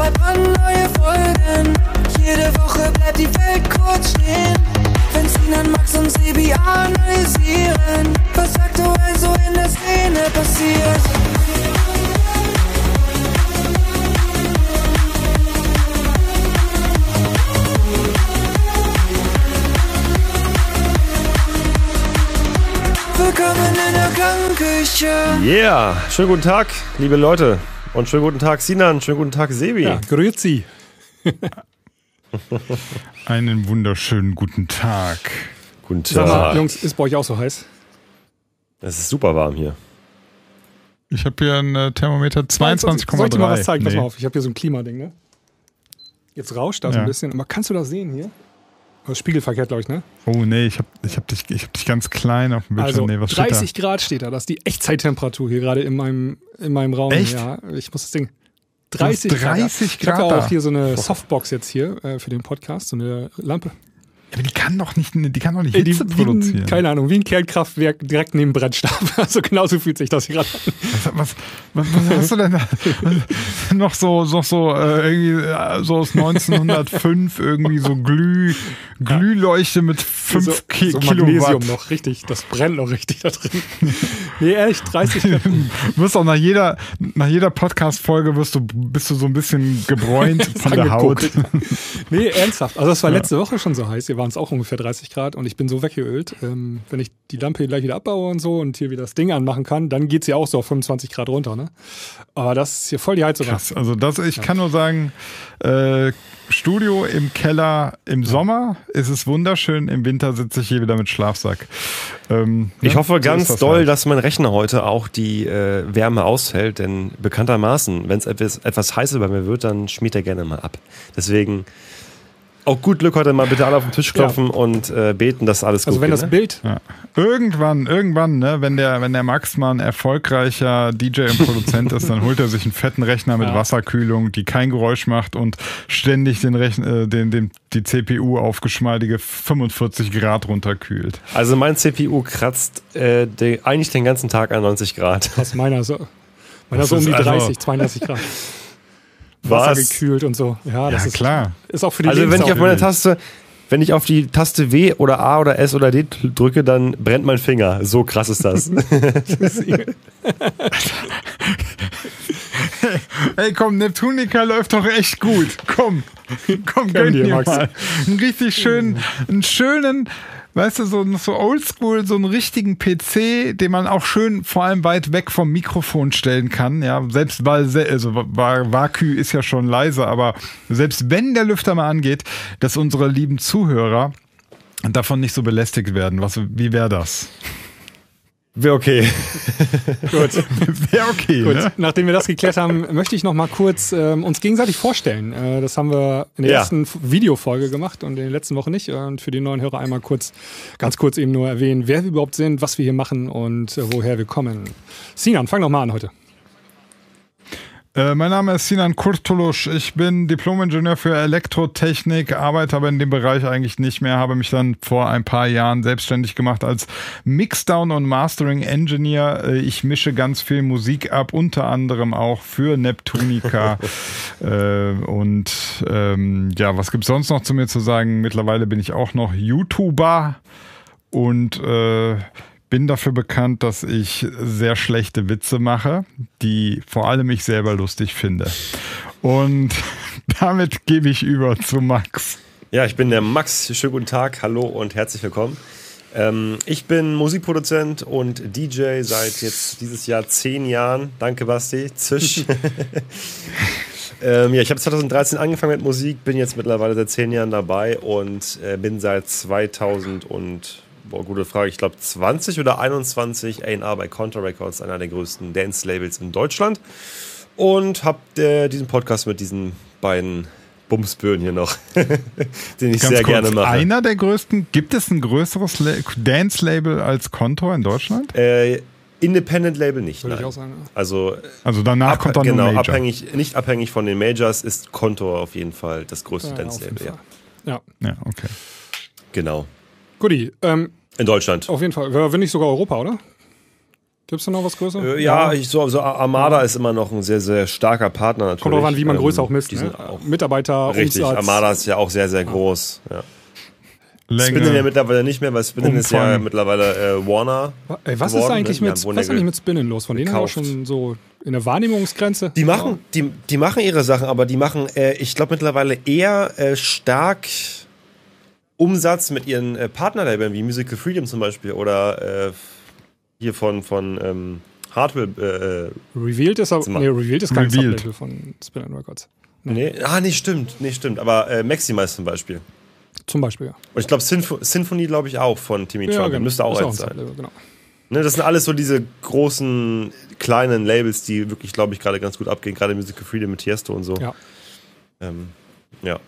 zwei brandneue Folgen. Jede Woche bleibt die Welt kurz stehen. Wenn Sinan, Max und Sebi analysieren, was aktuell so in der Szene passiert. Willkommen in der Klangküche. Yeah, schönen guten Tag, liebe Leute. Und schönen guten Tag, Sinan. Schönen guten Tag, Sebi. Ja, grüezi. Einen wunderschönen guten Tag. Guten Sag mal, Tag. Jungs, ist bei euch auch so heiß? Es ist super warm hier. Ich habe hier ein äh, Thermometer 22,3. Soll ich dir mal was zeigen? Pass Nee. mal auf, ich habe hier so ein Klimading, ne? Jetzt rauscht das Ja. ein bisschen. Aber kannst du das sehen hier? Ist spiegelverkehrt, glaube ich, ne? Oh nee, ich habe ich hab dich, ich hab dich ganz klein auf dem Bildschirm. Also nee, was steht 30 Grad steht da. Das ist die Echtzeittemperatur hier gerade in meinem, in meinem Raum. Echt? Ja, ich muss das Ding. hast 30 Grad. 30 Ich habe ja Grad auch hier so eine Softbox jetzt hier äh, für den Podcast, so eine Lampe. Aber die kann doch nicht, die kann doch nicht Ey, die, Hitze wie ein, produzieren. keine Ahnung, wie ein Kernkraftwerk direkt neben Brennstab. Also genauso fühlt sich das hier gerade an. Was, was, was, hast du denn da? noch so, noch so äh, irgendwie äh, so aus 1905 irgendwie so Glüh, Glühleuchte mit 5 so, Ki so Magnesium Kilowatt. noch richtig, das brennt noch richtig da drin. nee, ehrlich, 30 Grad. Du wirst auch nach jeder, nach jeder Podcast-Folge wirst du, bist du so ein bisschen gebräunt von der Haut. nee, ernsthaft. Also es war letzte Woche schon so heiß. Hier waren es auch ungefähr 30 Grad und ich bin so weggeölt. Ähm, wenn ich die Lampe hier gleich wieder abbaue und so und hier wieder das Ding anmachen kann, dann geht sie auch so auf 25 Grad runter. Ne? Aber das ist hier voll die Heizung. Krass. Also das, ich kann nur sagen, äh, Studio im Keller im Sommer ist es wunderschön, im Winter sitze ich hier wieder mit Schlafsack. Ähm, Ich ne? hoffe So ganz das doll, halt. dass mein Rechner heute auch die äh, Wärme ausfällt, denn bekanntermaßen, wenn es etwas, etwas heißer bei mir wird, dann schmiert er gerne mal ab. Deswegen auch gut Glück heute mal bitte alle auf den Tisch klopfen und äh, beten, dass alles Also gut wenn geht. das ne? Bild, Ja. Irgendwann, irgendwann, ne, wenn der, wenn der Max mal ein erfolgreicher DJ und Produzent ist, dann holt er sich einen fetten Rechner mit Ja. Wasserkühlung, die kein Geräusch macht und ständig den Rechn äh, den, den, die CPU auf geschmeidige 45 Grad runterkühlt. Also mein CPU kratzt äh, de, eigentlich den ganzen Tag an 90 Grad. was meiner so, meiner so um die also- 30, 32 Grad. Wasser Was? gekühlt und so. Ja, das Ja, ist klar. Ist auch für die Also wenn ich auf meine Taste, wenn ich auf die Taste W oder A oder S oder D drücke, dann brennt mein Finger. So krass ist das. Ey, komm, Neptunica läuft doch echt gut. Komm, komm, gönn dir, dir Max. mal. Einen richtig schönen, einen schönen, weißt du, so, so oldschool, so einen richtigen PC, den man auch schön vor allem weit weg vom Mikrofon stellen kann. Ja, selbst weil, also Va- Vakü ist ja schon leise, aber selbst wenn der Lüfter mal angeht, dass unsere lieben Zuhörer davon nicht so belästigt werden. Was, wie wäre das? Wäre okay. Gut. Wäre okay, Gut, ne? nachdem wir das geklärt haben, möchte ich noch mal kurz ähm, uns gegenseitig vorstellen. Äh, das haben wir in der Ja. ersten Videofolge gemacht und in der letzten Woche nicht. Und für die neuen Hörer einmal kurz, ganz kurz eben nur erwähnen, wer wir überhaupt sind, was wir hier machen und äh, woher wir kommen. Sinan, fang doch mal an heute. Äh, mein Name ist Sinan Kurtulusch. Ich bin Diplom-Ingenieur für Elektrotechnik, arbeite aber in dem Bereich eigentlich nicht mehr, habe mich dann vor ein paar Jahren selbstständig gemacht als Mixdown- und Mastering-Engineer. Äh, Ich mische ganz viel Musik ab, unter anderem auch für Neptunica. äh, und ähm, ja, was gibt's sonst noch zu mir zu sagen? Mittlerweile bin ich auch noch YouTuber und äh, bin dafür bekannt, dass ich sehr schlechte Witze mache, die vor allem ich selber lustig finde. Und damit gebe ich über zu Max. Ja, ich bin der Max. Schönen guten Tag, hallo und herzlich willkommen. Ähm, ich bin Musikproduzent und DJ seit jetzt dieses Jahr zehn Jahren. Danke, Basti. Zisch. ähm, ja, ich habe 2013 angefangen mit Musik, bin jetzt mittlerweile seit zehn Jahren dabei und äh, bin seit 2000 und boah, gute Frage, ich glaube 20 oder 21 A&R bei Contra Records, einer der größten Dance-Labels in Deutschland. Und habe äh, diesen Podcast mit diesen beiden Bumsböen hier noch, den ich sehr gerne mache. einer der größten, gibt es ein größeres La Dance-Label als Kontor in Deutschland? Äh, Independent Label nicht. Würde Nein. ich auch sagen. Also Also danach ab, kommt dann genau, nur Major. abhängig, nicht abhängig von den Majors ist Kontor auf jeden Fall das größte Ja, Dance Label. Ja. Ja. Ja, okay. Genau. Guti, ähm, In Deutschland. auf jeden Fall. Wenn nicht sogar Europa, oder? Gibt es da noch was Größeres? Äh, ja, ich, so, so Armada ist immer noch ein sehr, sehr starker Partner natürlich. Kommt drauf an, wie man Ähm, Größe auch misst. die Ne? auch Mitarbeiter, Richtig, Umsatz. Armada ist ja auch sehr, sehr groß. Ja. Spinnen ja Länge. mittlerweile nicht mehr, weil Spinnen ist ja mittlerweile äh, Warner. Ey, was ist geworden, eigentlich ne? Die mit, haben was ist eigentlich mit Spinnen los? Von denen haben wir gekauft. schon so in der Wahrnehmungsgrenze. Die machen, die, die machen ihre Sachen, aber die machen, äh, ich glaube, mittlerweile eher äh, stark Umsatz mit ihren äh, Partnerlabeln, wie Musical Freedom zum Beispiel oder äh, hier von, von ähm, Hardware. Äh, Revealed ist aber, nee, Revealed ist kein Revealed. Sublabel von Spin Records. nee, ah, nee, stimmt, nee, stimmt. Aber äh, Maximize zum Beispiel. Zum Beispiel, ja. Und ich glaube, Sinfo Symphony, glaube ich, auch von Timmy ja, Trumpet. genau. Müsste auch Ist eins ein sein. Sublabel, genau. Ne, das sind alles so diese großen, kleinen Labels, die wirklich, glaube ich, gerade ganz gut abgehen. Gerade Musical Freedom mit Tiesto und so. Ja. Ähm, ja.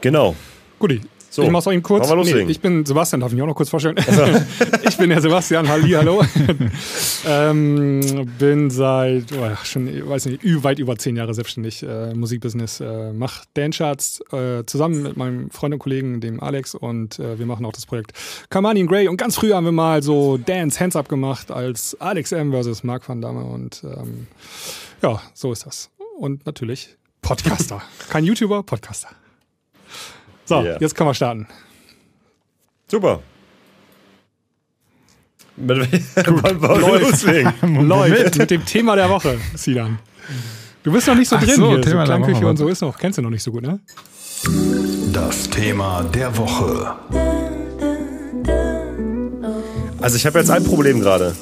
Genau. Guti. So, ich mach's auch eben kurz. loslegen? ich bin Sebastian, darf ich mich auch noch kurz vorstellen? ich bin der Sebastian, halli, hallo. ähm, bin seit, oh schon, weiß nicht, weit über zehn Jahre selbstständig äh, Musikbusiness. Äh, mach Dancecharts äh, zusammen mit meinem Freund und Kollegen, dem Alex, und äh, wir machen auch das Projekt Kamani in Grey. Und ganz früh haben wir mal so Dance Hands Up gemacht als Alex M versus Mark van Damme. Und ähm, ja, so ist das. Und natürlich Podcaster. Kein YouTuber, Podcaster. So, Ja. jetzt können wir starten. Super. Mit Läuft. loslegen? Läuft mit dem Thema der Woche, Sidan. Du bist noch nicht so Ach drin so, hier. Thema so der Klangküche Woche, und so ist noch. Kennst du noch nicht so gut, ne? Das Thema der Woche. Also ich habe jetzt ein Problem gerade.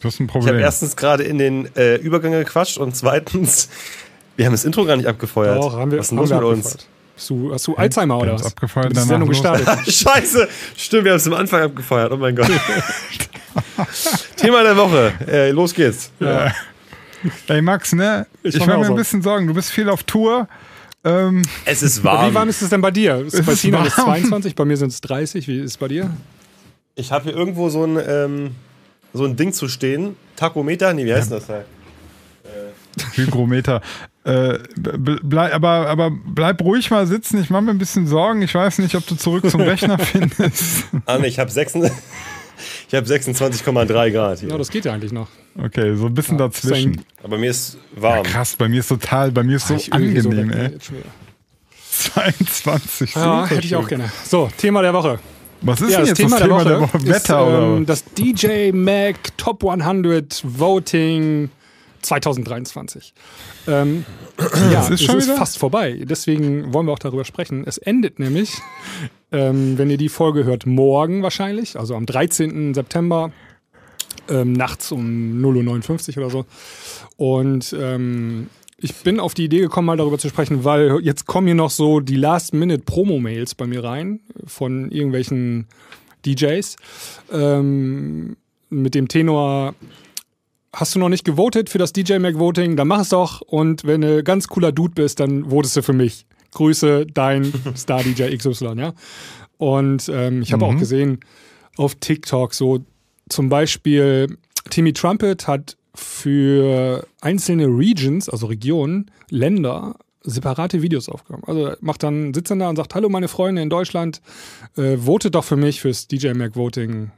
Du hast ein Ich habe Problem. erstens gerade in den äh, Übergang gequatscht und zweitens, wir haben das Intro gar nicht abgefeuert. Doch, haben wir, Was ist denn los mit uns? Hast du, hast du Alzheimer Wir oder was? abgefeuert, danach Sendung gestartet. Scheiße, stimmt, wir haben es am Anfang abgefeuert. Oh mein Gott. Thema der Woche. Äh, los geht's. Ey, Max, ne? Ich Ich, mache mir ein bisschen Sorgen. Du bist viel auf Tour. Ähm, Es ist Wie warm warm. ist es denn bei dir? Ist Es bei Tina ist warm. 22, bei mir sind es 30. Wie ist es bei dir? Ich habe hier irgendwo so ein, ähm, so ein Ding zu stehen. Tachometer? Nee, wie heißt das halt? Hygrometer. Äh, bleib, aber, aber bleib ruhig mal sitzen. Ich mache mir ein bisschen Sorgen. Ich weiß nicht, ob du zurück zum Rechner findest. Ah, nee, ich habe ich hab 26,3 Grad Ja, hier. das geht ja eigentlich noch. Okay, so ein bisschen Ja, dazwischen. Aber mir ist warm. Krass, bei mir ist total, bei mir ist so Ich öl hier so angenehm, weg, ey. jetzt schon wieder. 22. Ja, hätte ich auch gerne. So, Thema der Woche. Was ist Ja, denn das jetzt Thema, das Thema der Woche, Wetter ist, oder ähm, was? das DJ Mag Top 100 Voting 2023. Ähm, ja, ist es ist wieder? fast vorbei. Deswegen wollen wir auch darüber sprechen. Es endet nämlich, ähm, wenn ihr die Folge hört, morgen wahrscheinlich, also am 13. September, ähm, nachts um 0.59 Uhr oder so. Und ähm, ich bin auf die Idee gekommen, mal darüber zu sprechen, weil jetzt kommen hier noch so die Last-Minute-Promo-Mails bei mir rein von irgendwelchen DJs ähm, mit dem Tenor. Hast du noch nicht gewotet für das DJ Mac Voting? Dann mach es doch. Und wenn du ganz cooler Dude bist, dann votest du für mich. Grüße, dein Star DJ XY, ja. Und ähm, ich habe auch gesehen auf TikTok so zum Beispiel Timmy Trumpet hat für einzelne Regions, also Regionen, Länder, separate Videos aufgenommen. Also macht dann, sitzt dann da und sagt, hallo meine Freunde in Deutschland, äh, votet doch für mich fürs DJ Mac Voting.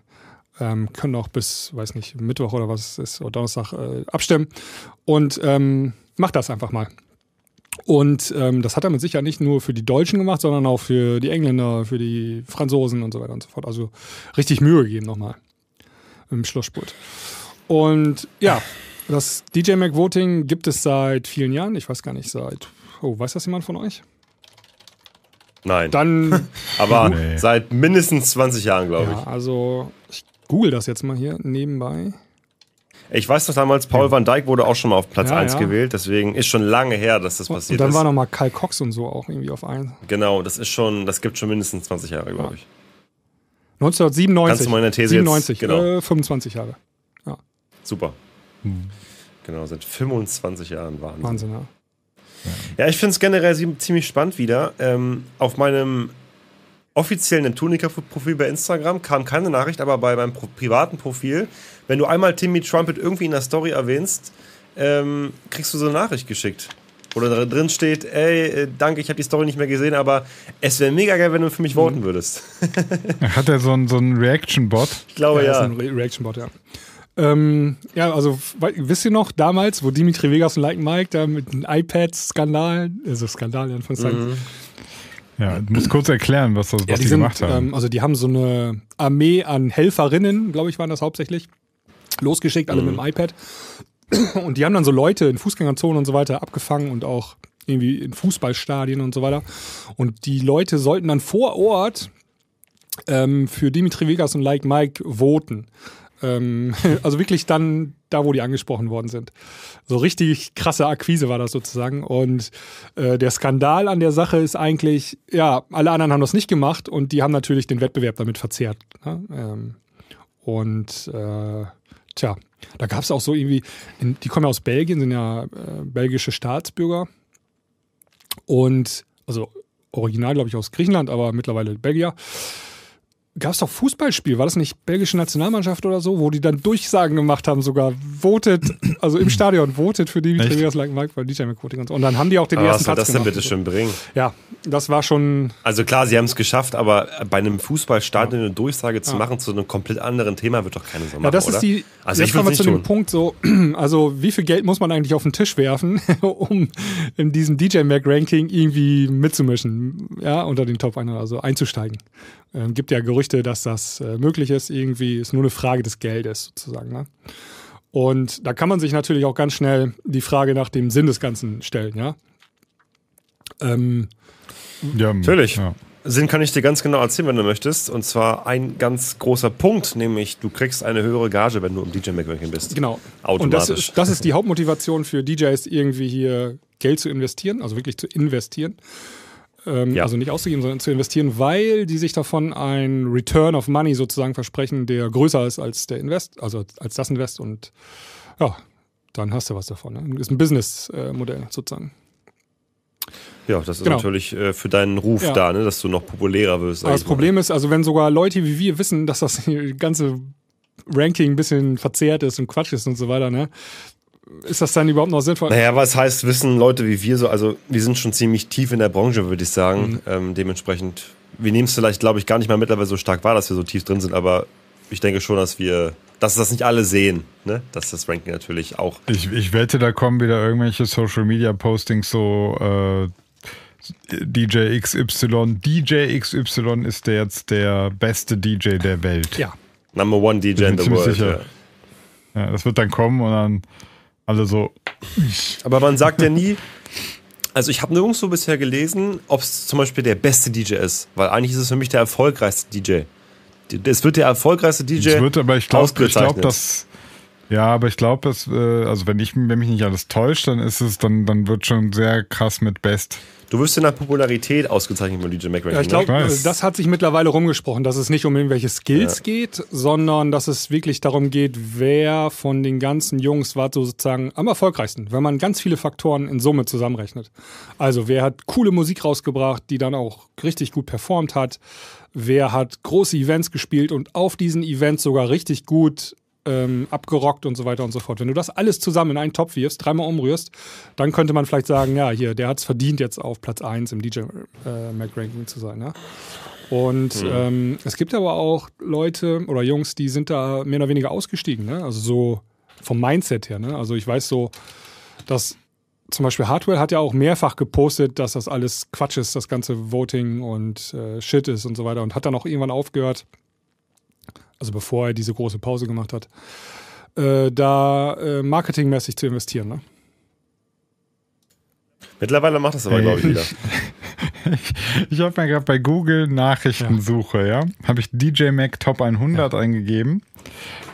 Ähm, können auch bis, weiß nicht, Mittwoch oder was es ist, oder Donnerstag äh, abstimmen. Und ähm, macht das einfach mal. Und ähm, das hat er mit Sicherheit nicht nur für die Deutschen gemacht, sondern auch für die Engländer, für die Franzosen und so weiter und so fort. Also richtig Mühe gegeben nochmal im Schlussspurt. Und ja, das DJ Mac Voting gibt es seit vielen Jahren. Ich weiß gar nicht, seit. Oh, weiß das jemand von euch? Nein. Dann, Aber Nee. seit mindestens 20 Jahren, glaube ja, also ich google das jetzt mal hier nebenbei. ich. Weiß noch damals, Paul van Dijk wurde auch schon mal auf Platz Ja, 1 ja. gewählt. Deswegen ist schon lange her, dass das Und passiert dann ist. war noch mal Kyle Cox und so auch irgendwie auf eins. Genau, das ist schon, das gibt schon mindestens 20 Jahre, glaube ich. 1997. Kannst du meine These jetzt- 97, genau. äh, 25 Jahre. Super. Genau, seit 25 Jahren Wahnsinn. Wahnsinn, ja. Ja, ich finde es generell ziemlich spannend wieder. Ähm, auf meinem offiziellen Neptunica-Profil bei Instagram kam keine Nachricht, aber bei meinem privaten Profil, wenn du einmal Timmy Trumpet irgendwie in der Story erwähnst, ähm, kriegst du so eine Nachricht geschickt. da drin steht, ey, äh, danke, ich habe die Story nicht mehr gesehen, aber es wäre mega geil, wenn du für mich voten Mhm. würdest. Hat er so einen, so einen Reaction-Bot? Ich glaube Ja, ja. ist ein Re Reaction-Bot, ja. Ähm, ja, also wisst ihr noch damals, wo Dimitri Vegas und Like Mike da mit dem iPad-Skandal, also Skandal in Anführungszeichen, Mhm. Ja, du musst kurz erklären, was, das, was Ja, die, die sind, gemacht haben. ähm, also die haben so eine Armee an Helferinnen, glaube ich, waren das hauptsächlich, losgeschickt, alle mit dem iPad. Und die haben dann so Leute in Fußgängerzonen und so weiter abgefangen und auch irgendwie in Fußballstadien und so weiter. Und die Leute sollten dann vor Ort ähm, für Dimitri Vegas und Like Mike voten. Ähm, also wirklich dann da, wo die angesprochen worden sind. So richtig krasse Akquise war das sozusagen. Und äh, der Skandal an der Sache ist eigentlich, ja, alle anderen haben das nicht gemacht und die haben natürlich den Wettbewerb damit verzerrt. Ne? Ähm, und äh, tja, da gab es auch so irgendwie, in, die kommen ja aus Belgien, sind ja äh, belgische Staatsbürger. Und, also original, glaube ich, aus Griechenland, aber mittlerweile Belgier. Gab es doch Fußballspiel, war das nicht belgische Nationalmannschaft oder so, wo die dann Durchsagen gemacht haben, sogar votet, also im Stadion votet für Dimitri Echt? Vegas like Mike bei DJ McVoting und so. Und dann haben die auch den Aber was ersten soll Platz das denn bitte schön bringen? Ja, das war schon, Also klar, sie haben es geschafft, aber bei einem Fußballstadion eine Durchsage zu machen zu einem komplett anderen Thema wird doch keine so machen, Ja, das oder? ist die. also jetzt kommen wir zu dem. Punkt so, also wie viel Geld muss man eigentlich auf den Tisch werfen, um in diesem DJ Mac Ranking irgendwie mitzumischen, ja, unter den Top 100, also einzusteigen. Ähm, gibt ja Gerüchte, dass das äh, möglich ist, irgendwie ist nur eine Frage des Geldes sozusagen. Ne? Und da kann man sich natürlich auch ganz schnell die Frage nach dem Sinn des Ganzen stellen, ja. Ähm, ja, Natürlich. Ja. Sinn kann ich dir ganz genau erzählen, wenn du möchtest. Und zwar ein ganz großer Punkt, nämlich du kriegst eine höhere Gage, wenn du im DJ McRanking bist. Genau. Und das Automatisch. ist, das ist die Hauptmotivation für DJs, irgendwie hier Geld zu investieren, also wirklich zu investieren. Ähm, Ja. Also nicht auszugeben, sondern zu investieren, weil die sich davon ein Return of Money sozusagen versprechen, der größer ist als der Invest, also als das Invest. Und ja, dann hast du was davon. Ne? Ist ein Businessmodell sozusagen. Ja, das ist Genau. natürlich äh, für deinen Ruf Ja. da, ne, dass du noch populärer wirst. Aber das. Problem ist, also wenn sogar Leute wie wir wissen, dass das ganze Ranking ein bisschen verzerrt ist und Quatsch ist und so weiter, ne? Ist das dann überhaupt noch sinnvoll? Naja, was heißt, wissen Leute wie wir so, also wir sind schon ziemlich tief in der Branche, würde ich sagen. Mhm. Ähm, dementsprechend, wir nehmen es vielleicht, glaube ich, gar nicht mal mittlerweile so stark wahr, dass wir so tief drin sind, aber ich denke schon, dass wir, dass das nicht alle sehen, ne? Dass das Ranking natürlich auch. Ich, ich wette, da kommen wieder irgendwelche Social Media Postings so äh, DJ XY. DJ XY ist der jetzt der beste DJ der Welt. Ja. Number one DJ in the ziemlich world. sicher. Ja. Ja, das wird dann kommen und dann alle so. Aber man sagt ja nie, also ich habe nirgendwo bisher gelesen, ob es zum Beispiel der beste DJ ist, weil eigentlich ist es für mich der erfolgreichste DJ. Es wird der erfolgreichste DJ. Es wird, aber ich glaube, ausgezeichnet. dass. Ja, aber ich glaube, es, äh, also wenn ich, wenn mich nicht alles täuscht, dann ist es, dann, dann wird schon sehr krass mit Best. Du wirst ja nach Popularität ausgezeichnet beim DJ Mac Ja, ich glaube, das hat sich mittlerweile rumgesprochen, dass es nicht um irgendwelche Skills geht, sondern dass es wirklich darum geht, wer von den ganzen Jungs war sozusagen am erfolgreichsten, wenn man ganz viele Faktoren in Summe zusammenrechnet. Also wer hat coole Musik rausgebracht, die dann auch richtig gut performt hat, wer hat große Events gespielt und auf diesen Events sogar richtig gut ähm, abgerockt und so weiter und so fort. Wenn du das alles zusammen in einen Topf wirfst, dreimal umrührst, dann könnte man vielleicht sagen, ja, hier, der hat es verdient, jetzt auf Platz 1 im DJ äh, Mac Ranking zu sein. Ja? Und ähm, es gibt aber auch Leute oder Jungs, die sind da mehr oder weniger ausgestiegen. Ne? Also so vom Mindset her. Ne? Also ich weiß so, dass zum Beispiel Hardware hat ja auch mehrfach gepostet, dass das alles Quatsch ist, das ganze Voting und äh, Shit ist und so weiter und hat dann auch irgendwann aufgehört, also bevor er diese große Pause gemacht hat, äh, da äh, marketingmäßig zu investieren. Ne? Mittlerweile macht das aber, Ey. glaube ich, wieder. Ich habe mir gerade bei Google Nachrichtensuche, ja, habe ich DJ Mac Top 100 eingegeben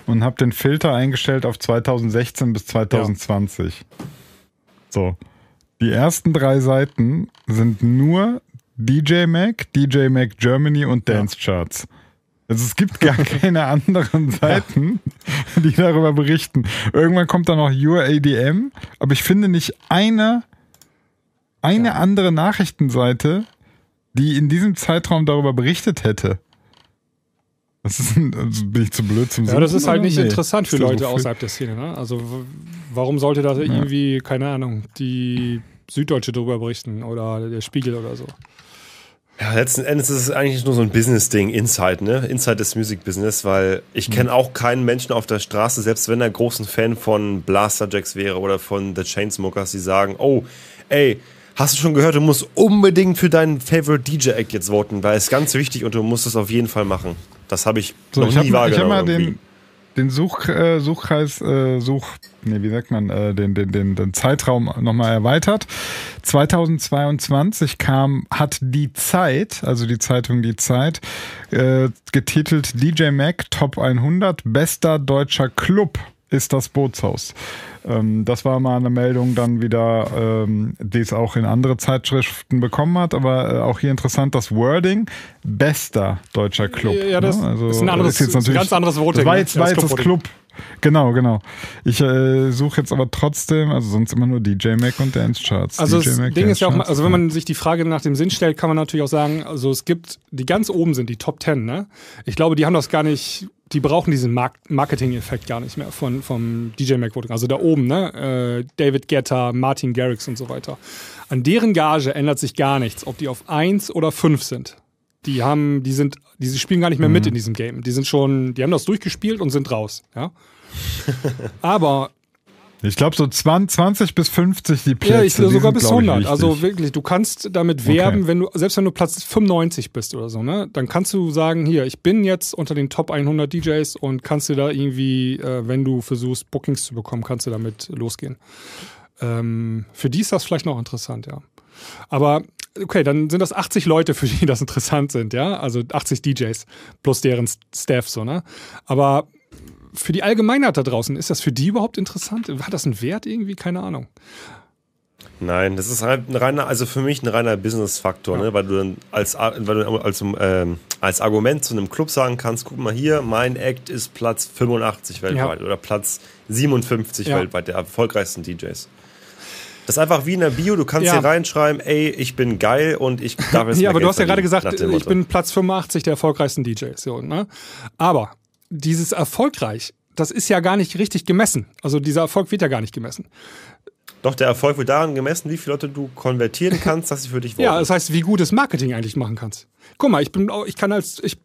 und habe den Filter eingestellt auf 2016 bis 2020. So, die ersten drei Seiten sind nur DJ Mac, DJ Mac Germany und Dance Charts. Also es gibt gar keine anderen Seiten, die darüber berichten. Irgendwann kommt dann noch Your ADM, aber ich finde nicht eine, eine andere Nachrichtenseite, die in diesem Zeitraum darüber berichtet hätte. Das ist ein, also bin ich zu blöd zum Ja, das ist halt nicht Nee. interessant für Leute so außerhalb der Szene. Ne? Also warum sollte da irgendwie, keine Ahnung, die Süddeutsche drüber berichten oder der Spiegel oder so. Ja, letzten Endes ist es eigentlich nur so ein Business-Ding, Inside, ne? Inside des Music-Business, weil ich kenne auch keinen Menschen auf der Straße, selbst wenn er großen Fan von Blaster Jacks wäre oder von The Chainsmokers, die sagen, oh, ey, hast du schon gehört, du musst unbedingt für deinen Favorite DJ-Act jetzt voten, weil es ganz wichtig und du musst es auf jeden Fall machen. Das habe ich So, noch ich nie habe hab wahrgenommen. mal irgendwie. den, den Such, äh, Suchkreis, äh, Such, nee, wie sagt man, äh, den, den, den, den Zeitraum nochmal erweitert. 2022 kam, hat die Zeit, also die Zeitung Die Zeit, äh, getitelt DJ Mac Top 100 bester deutscher Club ist das Bootshaus. Ähm, das war mal eine Meldung dann wieder, ähm, die es auch in andere Zeitschriften bekommen hat, aber äh, auch hier interessant, das Wording, bester deutscher Club. Ja, das ne? ist ein anderes- jetzt ist ein ganz anderes Voting, Das war ne? jetzt, Ja, war das jetzt das. Club. Genau, genau. Ich äh, suche jetzt aber trotzdem, also sonst immer nur DJ Mac und Dance Charts. Also DJ das Mac, Ding Dance ist ja auch, also wenn man sich die Frage nach dem Sinn stellt, kann man natürlich auch sagen, also es gibt, die ganz oben sind die Top 10, ne? Ich glaube, die haben das gar nicht, die brauchen diesen Mark Marketing-Effekt gar nicht mehr von, vom DJ Mac Voting. Also da oben, ne? Äh, David Guetta, Martin Garrix und so weiter. An deren Gage ändert sich gar nichts, ob die auf 1 oder 5 sind. Die haben, die sind, die spielen gar nicht mehr mit Mhm. in diesem Game. Die sind schon, die haben das durchgespielt und sind raus, ja? Aber Ich glaube so 20, 20 bis 50 die Plätze. Ja, ich sogar sind, bis glaub ich, 100. wichtig. Also wirklich, du kannst damit werben, wenn du, selbst wenn du Platz 95 bist oder so, ne, dann kannst du sagen, hier, ich bin jetzt unter den Top 100 DJs und kannst du da irgendwie, äh, wenn du versuchst, Bookings zu bekommen, kannst du damit losgehen. Ähm, für die ist das vielleicht noch interessant, ja. Aber okay, dann sind das 80 Leute, für die das interessant sind, ja. Also 80 DJs plus deren Staff, so, ne. Aber für die Allgemeinheit da draußen, ist das für die überhaupt interessant? Hat das einen Wert irgendwie? Keine Ahnung. Nein, das ist halt ein reiner, also für mich ein reiner Business-Faktor, ne? weil du dann als, weil du als, ähm, als Argument zu einem Club sagen kannst, guck mal hier, mein Act ist Platz 85 weltweit Ja. oder Platz 57 Ja. weltweit, der erfolgreichsten DJs. Das ist einfach wie in der Bio, du kannst Ja. hier reinschreiben, ey, ich bin geil und ich darf jetzt Ja, mehr aber du Geld hast ja gerade gesagt, ich bin Platz 85 der erfolgreichsten DJs. So, ne? Aber dieses erfolgreich, das ist ja gar nicht richtig gemessen. Also dieser Erfolg wird ja gar nicht gemessen. Doch, der Erfolg wird daran gemessen, wie viele Leute du konvertieren kannst, dass sie für dich voten. Ja, das heißt, wie gutes Marketing eigentlich machen kannst. Guck mal, ich bin, auch- ich kann als, ich,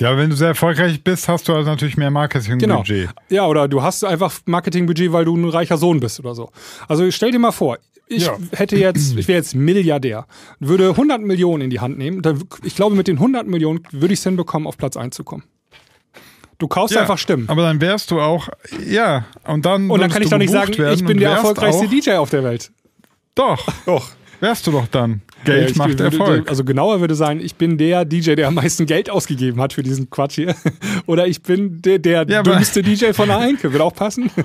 Ja, aber wenn du sehr erfolgreich bist, hast du also natürlich mehr genau. Marketingbudget. Ja, oder du hast einfach Marketingbudget, weil du ein reicher Sohn bist oder so. Also stell dir mal vor, ich Ja. hätte jetzt, ich wäre jetzt Milliardär, würde 100 Millionen in die Hand nehmen. Ich glaube, mit den 100 Millionen würde ich es hinbekommen, auf Platz 1 zu kommen. Du kaufst Ja, einfach Stimmen. Aber dann wärst du auch, ja, und dann. Und dann kann ich doch nicht sagen, ich bin der erfolgreichste DJ auf der Welt. Doch. Doch. Wärst du doch dann. Ja, Geld ich macht würde- Erfolg. Also genauer würde sein, ich bin der DJ, der am meisten Geld ausgegeben hat für diesen Quatsch hier. Oder ich bin der, der Ja, dümmste DJ von der Einke. Würde auch passen.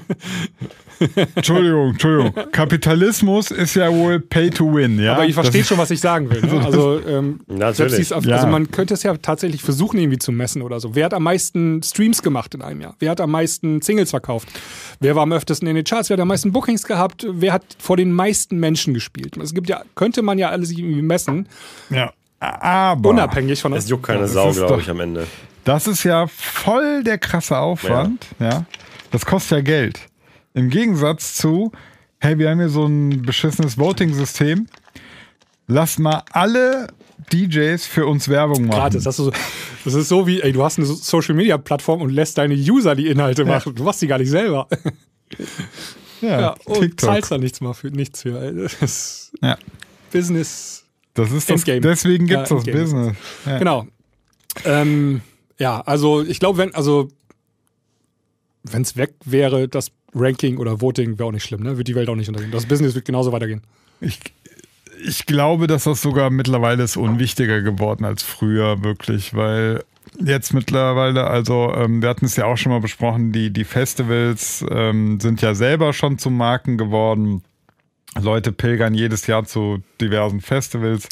Entschuldigung, Entschuldigung. Kapitalismus ist ja wohl Pay to Win, ja. Aber ich verstehe schon, was ich sagen will. Ne? Also, ähm, Natürlich. selbst also Ja. man könnte es ja tatsächlich versuchen, irgendwie zu messen oder so. Wer hat am meisten Streams gemacht in einem Jahr? Wer hat am meisten Singles verkauft? Wer war am öftesten in den Charts? Wer hat am meisten Bookings gehabt? Wer hat vor den meisten Menschen gespielt? Es gibt ja, könnte man ja alles irgendwie messen, Ja. Aber unabhängig von Es juckt keine das Sau, ist glaube ich, am Ende. das ist ja voll der krasse Aufwand. Ja. Das kostet ja Geld. Im Gegensatz zu, hey, wir haben hier so ein beschissenes Voting-System. Lass mal alle DJs für uns Werbung machen. gratis. Das ist, so, das ist so wie, ey, du hast eine Social Media Plattform und lässt deine User die Inhalte machen. Du machst die gar nicht selber. ja, Ja, und TikTok. zahlst da nichts mal für nichts für. Ja. Business. Das ist das, Endgame. deswegen gibt es Ja, das. Business. Ja. Genau. Ähm, ja, also ich glaube, wenn, also wenn es weg wäre, das Ranking oder Voting wäre auch nicht schlimm, ne? Wird die Welt auch nicht untergehen. Das Business wird genauso weitergehen. Ich, ich glaube, dass das sogar mittlerweile ist unwichtiger geworden als früher, wirklich, weil jetzt mittlerweile, also ähm, wir hatten es ja auch schon mal besprochen, die, die Festivals ähm, sind ja selber schon zu Marken geworden. Leute pilgern jedes Jahr zu diversen Festivals.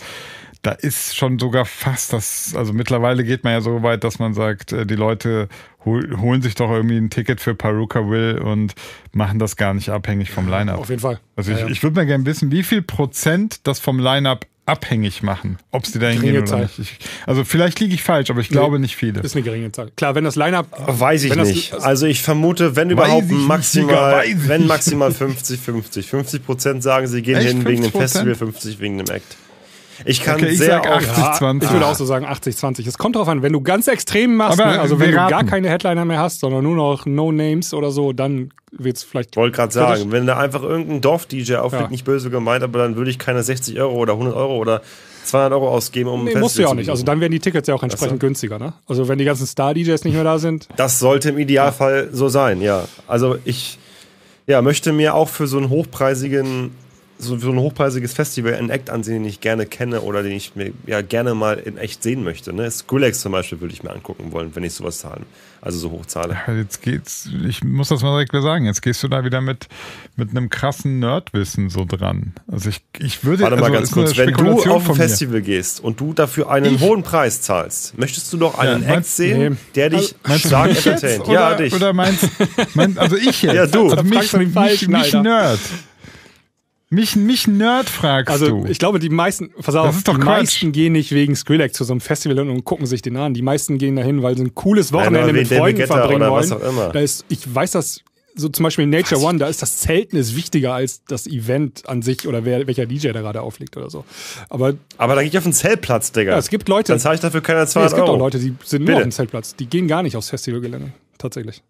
Da ist schon sogar fast das, also mittlerweile geht man ja so weit, dass man sagt, äh, die Leute hol, holen sich doch irgendwie ein Ticket für Paruka Will und machen das gar nicht abhängig vom Line-Up. Auf jeden Fall. Also Ja, ich, ja. ich würde mal gerne wissen, wie viel Prozent das vom Line-Up abhängig machen, ob sie da Geringe hingehen oder Zahl. nicht. Ich, also vielleicht liege ich falsch, aber ich glaube nicht viele. Ist eine geringe Zahl. Klar, wenn das Line-Up. Weiß ich nicht. Also ich vermute, wenn überhaupt nicht, maximal, wenn maximal 50, 50. 50 Prozent sagen, sie gehen Echt? hin wegen dem 50%? Festival, 50 wegen dem Act. Ich kann Okay, ich sehr sag auf, 80. Ja, 20. ich würde auch so sagen 80, 20. Es kommt drauf an, wenn du ganz extrem machst, Aber ne? also wenn du gar keine Headliner mehr hast, sondern nur noch No Names oder so, dann wird es vielleicht. wollte gerade sagen, wenn da einfach irgendein Dorf-DJ auflegt, Ja. nicht böse gemeint, aber dann würde ich keine 60 Euro oder 100 Euro oder 200 Euro ausgeben, um Nee, musst du ja auch zu nicht. Also dann werden die Tickets ja auch entsprechend günstiger, ne? Also wenn die ganzen Star-DJs nicht mehr da sind. Das sollte im Idealfall so sein, ja. Also ich ja, möchte mir auch für so einen hochpreisigen, so für ein hochpreisiges Festival einen Act ansehen, den ich gerne kenne oder den ich mir ja gerne mal in echt sehen möchte. Ne? Skrillex zum Beispiel würde ich mir angucken wollen, wenn ich sowas zahlen, also so hoch zahle. Ja, Jetzt geht's, ich muss das mal direkt wieder sagen, jetzt gehst du da wieder mit, mit einem krassen Nerdwissen so dran. Also ich, ich würde, Warte mal also ganz kurz, wenn du auf ein mir. Festival gehst und du dafür einen Ich? hohen Preis zahlst, möchtest du doch einen Ja, Act sehen, nee. der dich du stark mich entertaint? Oder, Ja, dich. Oder meinst, meinst also ich jetzt? Ja, du. Also mich, mich, mich Alter. Nerd. Mich, mich Nerd fragst Also du. ich glaube, die meisten, pass auf, ist doch die Quatsch. meisten gehen nicht wegen Skrillex zu so einem Festival und gucken sich den an. Die meisten gehen dahin, weil sie ein cooles Wochenende mit Freunden verbringen oder wollen. was auch immer. Da ist, ich weiß das, so zum Beispiel in Nature One, da ist das Zelten ist wichtiger als das Event an sich oder wer, welcher DJ da gerade auflegt oder so. Aber Aber dann gehe ich auf den Zeltplatz, Digga. ja, es gibt Leute, dann zahle ich dafür keine nee, 200 es gibt auch. Leute, die sind nur Bitte. auf dem Zeltplatz. Die gehen gar nicht aufs Festivalgelände. Tatsächlich.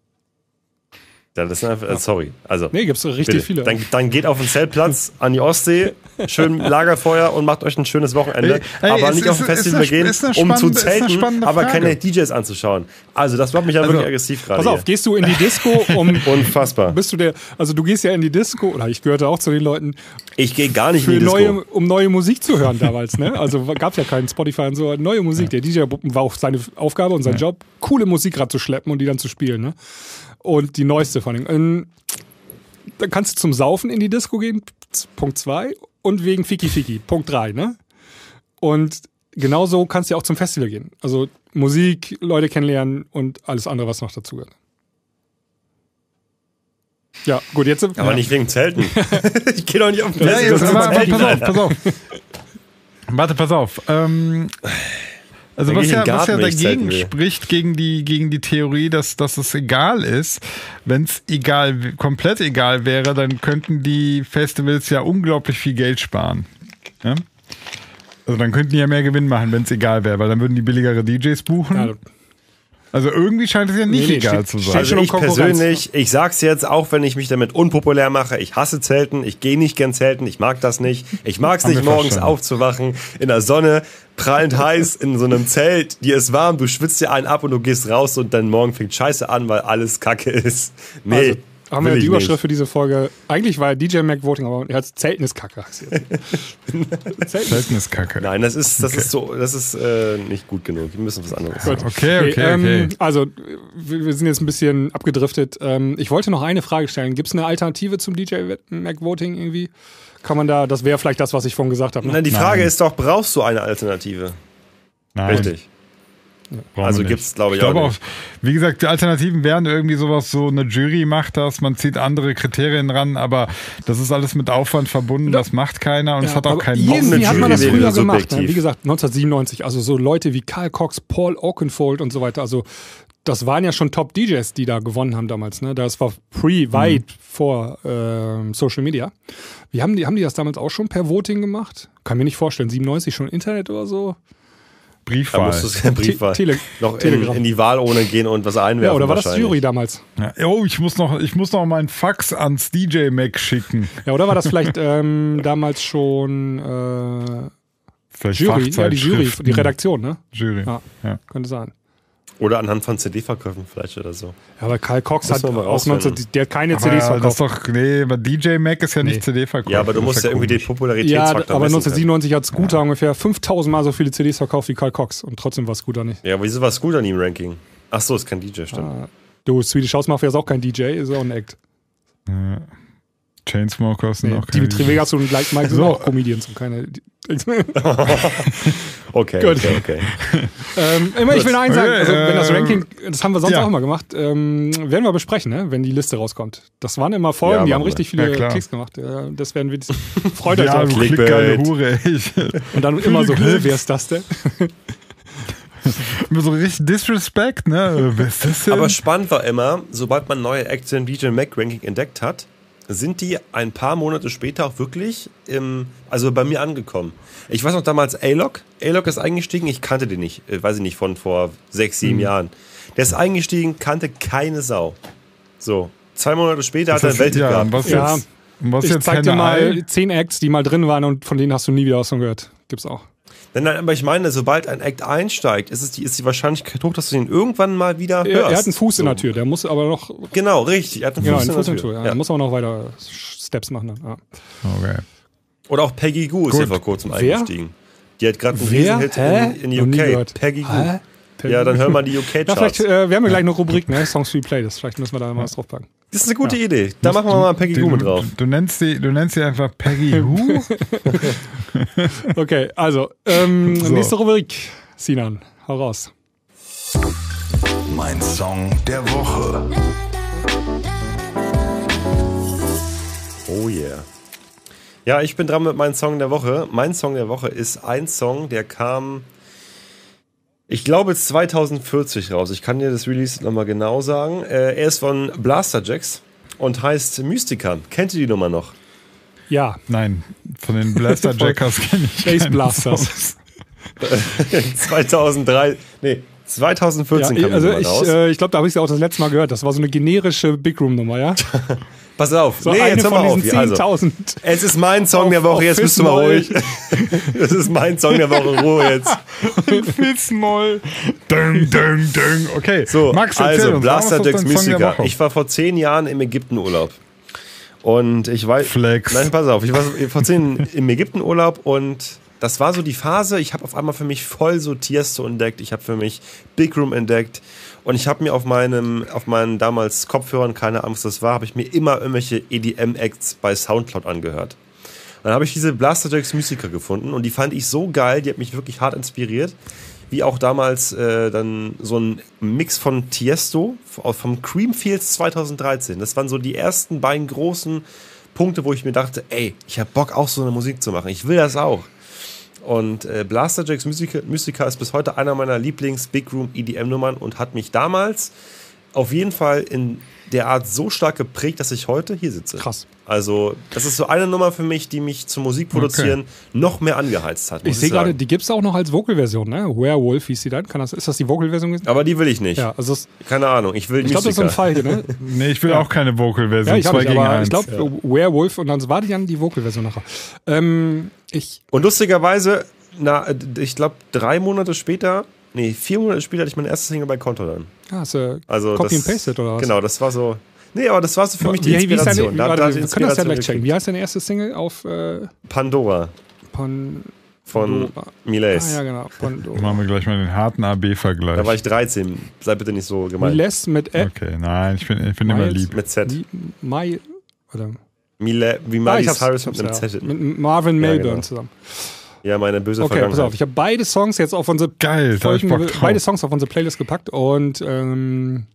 Ja, das ist einfach, äh, sorry. Also, Nee, gibt's richtig bitte. viele. Dann, dann geht auf den Zeltplatz an die Ostsee, schön Lagerfeuer und macht euch ein schönes Wochenende. Ey, ey, aber es nicht ist- auf ein ist Festival eine- gehen, ist um zu ist zelten, aber keine DJs anzuschauen. Also, das macht mich ja Also, wirklich aggressiv gerade. Pass auf, hier. gehst du in die Disco, um Unfassbar. bist du der, also du gehst ja in die Disco, oder ich gehörte auch zu den Leuten, Ich gehe gar nicht für in die Disco. neue, um neue Musik zu hören damals, ne? Also gab ja keinen Spotify und so. Neue Musik. Der DJ war auch seine Aufgabe und sein Job, coole Musik ranzuschleppen und die dann zu spielen, ne? Und die neueste von allem. Ähm, Dann kannst du zum Saufen in die Disco gehen, Punkt 2, und wegen Fiki Fiki, Punkt 3, ne? Und genauso kannst du ja auch zum Festival gehen. Also Musik, Leute kennenlernen und alles andere, was noch dazu gehört. Ja, gut, jetzt. aber ja. nicht wegen Zelten. ich gehe doch nicht auf den Ja, Festival. jetzt, aber, aber Zelten, pass auf, pass auf. Warte, pass auf. Ähm, also was ja, was ja dagegen spricht, gegen die, gegen die Theorie, dass, dass es egal ist, wenn es egal, komplett egal wäre, dann könnten die Festivals ja unglaublich viel Geld sparen. Ja? Also dann könnten die ja mehr Gewinn machen, wenn es egal wäre, weil dann würden die billigere DJs buchen. Ja, Also irgendwie scheint es ja nicht Nee, nee, egal steht- zu sein. Also ich persönlich, ich sag's jetzt, auch wenn ich mich damit unpopulär mache, ich hasse Zelten, ich gehe nicht gern zelten, ich mag das nicht. Ich mag's nicht, morgens verstanden. aufzuwachen, in der Sonne, prallend heiß, in so einem Zelt, dir ist warm, du schwitzt dir einen ab und du gehst raus und dann morgen fängt Scheiße an, weil alles Kacke ist. Nee, Also, haben wir die Überschrift nicht. für diese Folge. Eigentlich war DJ Mac Voting, aber er hat Zelten ist Kacke. heißt jetzt. Zelten Selten ist Kacke. Nein, das ist, das ist so, das ist äh, nicht gut genug. Wir müssen was anderes. Gut. Okay, okay, ähm, okay. Also, wir sind jetzt ein bisschen abgedriftet. Ähm, ich wollte noch eine Frage stellen. Gibt es eine Alternative zum DJ Mac Voting irgendwie? Kann man da, das wäre vielleicht das, was ich vorhin gesagt habe. Ne? die Frage Nein. ist doch, brauchst du eine Alternative? Nein. Richtig. Brauchen Also nicht. gibt's, glaube ich, ich glaube auch auch, wie gesagt, die Alternativen wären irgendwie sowas, so eine Jury macht das, man zieht andere Kriterien ran, aber das ist alles mit Aufwand verbunden, das macht keiner und es hat auch keinen Irgendwie Eine hat man das früher gemacht. Ne? Wie gesagt, 1997. Also so Leute wie Carl Cox, Paul Oakenfold und so weiter. Also das waren ja schon Top-DJs, die da gewonnen haben damals. Ne? Das war pre, weit vor ähm, Social Media. Wie haben die, haben die das damals auch schon per Voting gemacht? Kann mir nicht vorstellen. 97 schon Internet oder so? Da Briefwahl. musst du es Briefwahl Tele- noch in, in die Wahlurne gehen und was einwerfen. Ja, oder war das. Jury damals? Ja, oh, ich muss noch, ich muss noch meinen Fax ans DJ Mac schicken. Ja, oder war das vielleicht ähm, damals schon äh, Vielleicht Jury? Ja, die Jury, die Redaktion, ne? Jury. Ja. Ja. Könnte sein. Oder anhand von CD-Verkäufen vielleicht oder so. Ja, aber Karl Cox hat aus rausfinden. 19, der hat keine Aber CDs ja, das verkauft. ist doch, nee, aber DJ Mac ist ja nicht Nee. CD-Verkauf. Ja, aber du Das musst ja irgendwie den komisch. Ja, Popularitätsfaktor aber messen 1997 hat Scooter ungefähr 5000 Mal so viele CDs verkauft wie Karl Cox und trotzdem war Scooter nicht. Ja, wieso war Scooter nie im Ranking? Ach so, ist kein DJ, stimmt. Ah, Du, Swedish House Mafia ist auch kein DJ, ist auch ein Act. Chainsmokers sind Nee, auch keine Dimitri DJs. Vegas und Like Mike sind So. auch Comedians und keine Okay, Gut. okay, okay. ähm, immer, ich will nur eins sagen, also, wenn das ähm, Ranking, das haben wir sonst ja. auch mal gemacht, ähm, werden wir besprechen, ne? wenn die Liste rauskommt. Das waren immer Folgen, Ja, die haben richtig viele Ja. Klicks gemacht. Das werden wir, freut euch Ja, drauf. klickgeile Hure. Und dann immer so, hä, wer ist das denn? immer so richtig Disrespect, ne? Wer ist das denn? Aber spannend war immer, sobald man neue Acts im DJ Mac Ranking entdeckt hat, sind die ein paar Monate später auch wirklich im, also bei mir angekommen. Ich weiß noch damals A-Log. A-Log ist eingestiegen, ich kannte den nicht, äh, weiß ich nicht, von vor sechs, sieben Jahren. Der ist eingestiegen, kannte keine Sau. So, zwei Monate später hat er das, Welt ja, gehabt. was Ja. jetzt? Was Ich jetzt zeig dir mal Ei? zehn Acts, die mal drin waren und von denen hast du nie wieder was von gehört. Gibt's auch. Nein, nein, aber ich meine, sobald ein Act einsteigt, ist, es die, ist die Wahrscheinlichkeit hoch, dass du ihn irgendwann mal wieder Er, hörst. er hat einen Fuß in So. der Tür, der muss aber noch, Genau, richtig. Er hat einen genau, Fuß, einen Fuß in der Tür. Tür. Ja. Ja. Der muss aber noch weiter Steps machen. Dann. Ja. Okay. Oder auch Peggy Goo ist ja vor kurzem Wer? eingestiegen. Die hat gerade einen? Riesenhit in, in UK. Peggy Goo. Ja, dann hör mal die Ja, vielleicht, UK-Charts. äh, wir haben ja gleich eine Rubrik, ne? Songs für die Playlist. Vielleicht müssen wir da mal was draufpacken. Das ist eine gute Idee. Da machen wir mal Peggy Du, Goo mit drauf. du, nennst die, du nennst sie einfach Peggy Who? Okay, also, ähm, So. nächste Rubrik. Sinan, hau raus. Mein Song der Woche. Oh yeah. Ja, ich bin dran mit meinem Song der Woche. Mein Song der Woche ist ein Song, der kam, ich glaube, 2040 raus. Ich kann dir das Release nochmal genau sagen. Äh, er ist von Blaster Jacks und heißt Mystica. Kennt ihr die Nummer noch? Ja, Nein, von den Blaster Jackers kenne ich keinen Blasters. Song. 2003, nee, 2014 Ja, kam also die Nummer ich, raus. äh, ich glaube, da habe ich sie auch das letzte Mal gehört. Das war so eine generische Big Room Nummer, ja? Pass auf, So nee, jetzt hör mal auf. Also, 10.000. es ist mein Song Auf- der Woche, jetzt bist du mal ruhig. Das ist mein Song der Woche, Ruhe jetzt. Fitzmoll. Ding, ding, ding. Okay, So, Max, also uns, Blaster Musiker. Woche? Ich war vor zehn Jahren im Ägyptenurlaub. Und ich weiß. Flex. Nein, pass auf, ich war vor zehn im Ägyptenurlaub und das war so die Phase, ich habe auf einmal für mich voll so Tiesto entdeckt, ich habe für mich Big Room entdeckt und ich habe mir auf meinem, auf meinen damals Kopfhörern, keine Angst, das war, habe ich mir immer irgendwelche EDM-Acts bei Soundcloud angehört. Dann habe ich diese Blaster Jacks Musiker gefunden und die fand ich so geil, die hat mich wirklich hart inspiriert. Wie auch damals äh, dann so ein Mix von Tiesto vom Creamfields 2013. Das waren so die ersten beiden großen Punkte, wo ich mir dachte, ey, ich habe Bock auch so eine Musik zu machen. Ich will das auch. Und äh, Blaster Jacks Musiker ist bis heute einer meiner Lieblings-Big Room EDM-Nummern und hat mich damals auf jeden Fall in der Art so stark geprägt, dass ich heute hier sitze. Krass. Also, das ist so eine Nummer für mich, die mich zum Musikproduzieren noch mehr angeheizt hat. muss Ich sehe gerade, die gibt's auch noch als Vocalversion, ne? Werewolf hieß die dann. Kann das, ist das die Vocalversion? Aber die will ich nicht. Ja, also es, Keine Ahnung. Ich will ich glaube, das ist so ein. Fall hier, ne? Nee, ich will auch keine Vocal-Version. Ja, ich zwei nicht, gegen eins. ich glaube, Werewolf und dann war die dann die Vocalversion nachher. Ähm, ich, Und lustigerweise, na, ich glaube, drei Monate später, nee, vier Monate später hatte ich mein erstes Single bei Konto dann. ah, hast du Also Copy das, and Pasted oder was? Genau, das war so. Nee, aber das war so für mich die deine, Inspiration. wie, Da- da warte, die wir können das ja gleich checken. Wie heißt deine erste Single auf äh, Pandora Pon, von Pandora. Miles. Ah ja, genau. Pandora. Machen wir gleich mal den harten AB-Vergleich. Da war ich 13. Sei bitte nicht so gemein. Miles mit Ä Okay, nein, ich bin, ich bin immer Miles? lieb. Mit Z. Mi- Mai, oder? Mile, wie Ah, hab's, Cyrus ich mit einem ja. Z. Mit Marvin Ja, Melbourne genau. zusammen. Ja, meine böse Okay, pass Vergangenheit. auf. Ich habe beide Songs jetzt auf unsere Geil, da hab ich Folgen, Bock drauf. beide Songs auf unsere Playlist gepackt und ähm,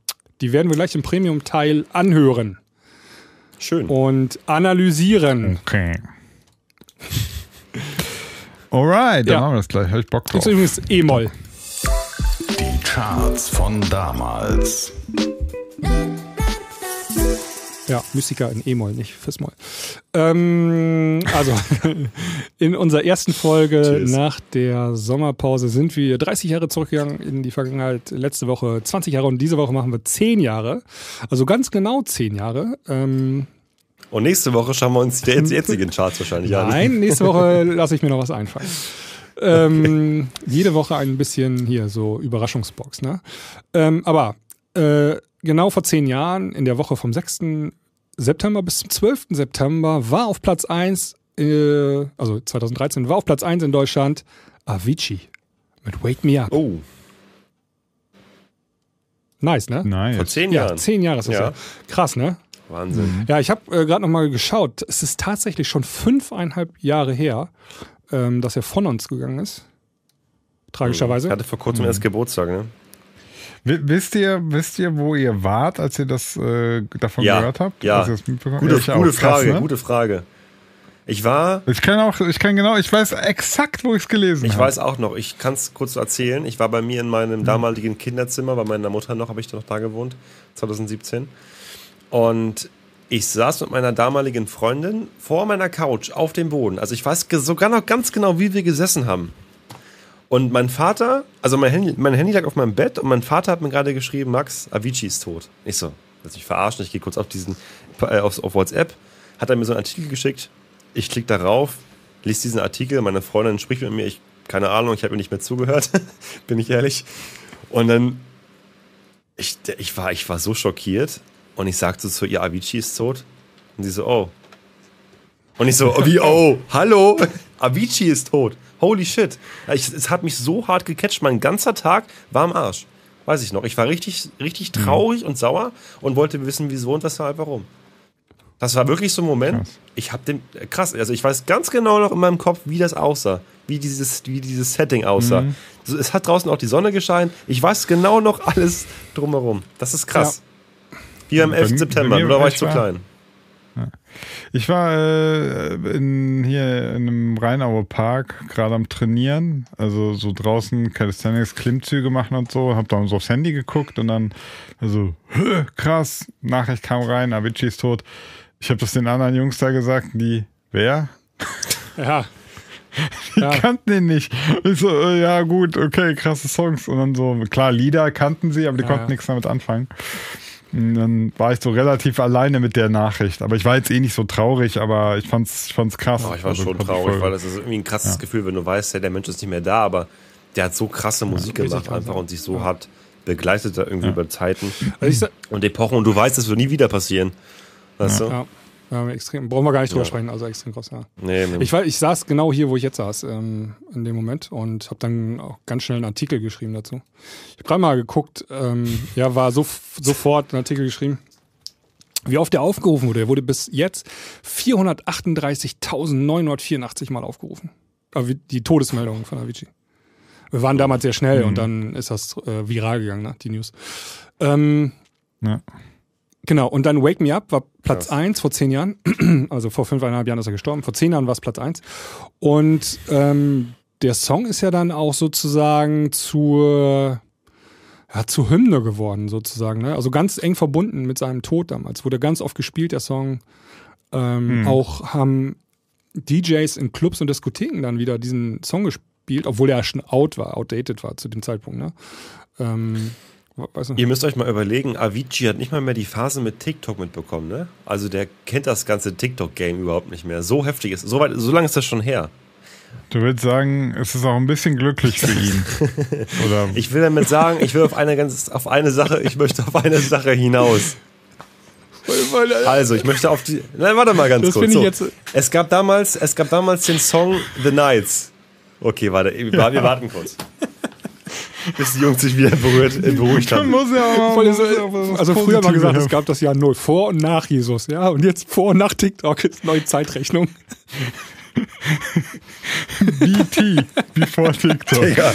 die werden wir gleich im Premium-Teil anhören Schön. und analysieren. Okay. Alright, dann Ja. machen wir das gleich. Hab ich Bock Das drauf. ist übrigens E-Moll. Die Charts von damals. Ja, Mystiker in E-Moll, nicht Fis-Moll. Ähm, also, in unserer ersten Folge Cheers. nach der Sommerpause sind wir 30 Jahre zurückgegangen in die Vergangenheit. Letzte Woche 20 Jahre und diese Woche machen wir 10 Jahre. Also ganz genau 10 Jahre. Ähm, Und nächste Woche schauen wir uns die jetzigen Charts wahrscheinlich an. nein, nächste Woche lasse ich mir noch was einfallen. Ähm, jede Woche ein bisschen hier so Überraschungsbox. Ne? Ähm, aber äh, genau vor zehn Jahren, in der Woche vom 6. September bis zum 12. September, war auf Platz 1, äh, also 2013, war auf Platz 1 in Deutschland Avicii mit Wake Me Up. Oh, Nice, ne? vor Nice. zehn Ja, Jahren. zehn Jahre ist das ja. Ja. Krass, ne? Wahnsinn. Ja, ich habe äh, gerade noch mal geschaut. Es ist tatsächlich schon fünfeinhalb Jahre her. ähm, dass er von uns gegangen ist. Tragischerweise. Ich hatte vor kurzem erst Geburtstag, ne? Wisst ihr, wisst ihr, wo ihr wart, als ihr das äh, davon Ja, gehört habt? ja. Gute, Ja, ich gute Krass, Frage, ne? gute Frage. Ich war, Ich kann auch, ich kann genau, ich weiß exakt, wo ich es gelesen ich habe. weiß auch noch, ich kann es kurz erzählen. Ich war bei mir in meinem damaligen Kinderzimmer, bei meiner Mutter noch, habe ich noch da gewohnt, 2017. Und ich saß mit meiner damaligen Freundin vor meiner Couch auf dem Boden. Also ich weiß sogar noch ganz genau, wie wir gesessen haben. Und mein Vater, also mein Handy, mein Handy lag auf meinem Bett und mein Vater hat mir gerade geschrieben, Max, Avicii ist tot. Ich so, lass mich verarschen, ich gehe kurz auf diesen, äh, auf, auf WhatsApp, hat er mir so einen Artikel geschickt, ich klicke darauf, lese diesen Artikel, meine Freundin spricht mit mir, ich, keine Ahnung, ich habe mir nicht mehr zugehört, bin ich ehrlich. Und dann, ich, ich, war, ich war so schockiert und ich sagte zu ihr, Avicii ist tot. Und sie so, oh. Und ich so, oh, wie, oh, hallo, Avicii ist tot. Holy shit. Ja, Ich, es hat mich so hart gecatcht, mein ganzer Tag war am Arsch. Weiß ich noch. Ich war richtig, richtig traurig und sauer und wollte wissen, wieso und weshalb, warum. Das war wirklich so ein Moment. Krass. Ich habe den, äh, krass, also ich weiß ganz genau noch in meinem Kopf, wie das aussah. Wie dieses, wie dieses Setting aussah. So, Es hat draußen auch die Sonne gescheint. Ich weiß genau noch alles drumherum. Das ist krass. Wie am Bei 11. mir- September, da war ich zu klein. Ich war äh, in, hier in einem Rheinauer Park gerade am Trainieren, also so draußen Calisthenics Klimmzüge machen und so, hab dann so aufs Handy geguckt und dann also "Hö, krass, Nachricht kam rein, Avicii ist tot. Ich habe das den anderen Jungs da gesagt, die wer? Ja. Die Ja. kannten ihn nicht. Ich so, äh, ja gut, okay, krasse Songs. Und dann so, klar, Lieder kannten sie, aber die Ja, konnten ja. nichts damit anfangen. Dann war ich so relativ alleine mit der Nachricht. Aber ich war jetzt eh nicht so traurig, aber ich fand's, ich fand's krass. Oh, ich war Also, schon traurig, weil das ist irgendwie ein krasses Gefühl, wenn du weißt, ja, der Mensch ist nicht mehr da, aber der hat so krasse Musik richtig gemacht einfach ja. und sich so hart begleitet da irgendwie über Zeiten Also und Epochen und du weißt, das wird nie wieder passieren. Weißt du? Ja, extrem. Brauchen wir gar nicht drüber Ja. sprechen, also extrem groß, ja. Nee, nee. Ich, war, ich saß genau hier, wo ich jetzt saß, ähm, in dem Moment und habe dann auch ganz schnell einen Artikel geschrieben dazu. Ich habe gerade mal geguckt, ähm, ja, war so, sofort ein Artikel geschrieben. Wie oft der aufgerufen wurde, der wurde bis jetzt 438.984 Mal aufgerufen. Aber Die Todesmeldung von Avicii. Wir waren damals sehr schnell und dann ist das äh, viral gegangen, ne, die News. Ähm, Ja. Genau, und dann Wake Me Up war Platz Krass. 1 vor zehn Jahren. Also vor fünfeinhalb Jahren ist er gestorben. Vor zehn Jahren war es Platz 1. Und ähm, der Song ist ja dann auch sozusagen zur, ja, zur Hymne geworden, sozusagen. Ne? Also ganz eng verbunden mit seinem Tod damals. Wurde ganz oft gespielt, der Song. Ähm, Auch haben DJs in Clubs und Diskotheken dann wieder diesen Song gespielt, obwohl er schon out war, outdated war zu dem Zeitpunkt. Ne? Ähm. Ihr müsst euch mal überlegen, Avicii hat nicht mal mehr die Phase mit TikTok mitbekommen, ne? Also der kennt das ganze TikTok-Game überhaupt nicht mehr. So heftig ist, so, weit, so lange ist das schon her. Du willst sagen, es ist auch ein bisschen glücklich für ihn. Oder Ich will damit sagen, ich will auf eine ganz, auf eine Sache, ich möchte auf eine Sache hinaus. Also, ich möchte auf die. Nein, warte mal ganz Das kurz. So. jetzt- Es gab damals, es gab damals den Song The Nights. Okay, warte, wir wir warten kurz. Bis die Jungs sich wieder berührt, äh, beruhigt haben. muss ja auch Voll muss so, ja also früher mal gesagt, es gab das Jahr null vor und nach Jesus, ja, und jetzt vor und nach TikTok ist neue Zeitrechnung. BT, bevor TikTok. Digga.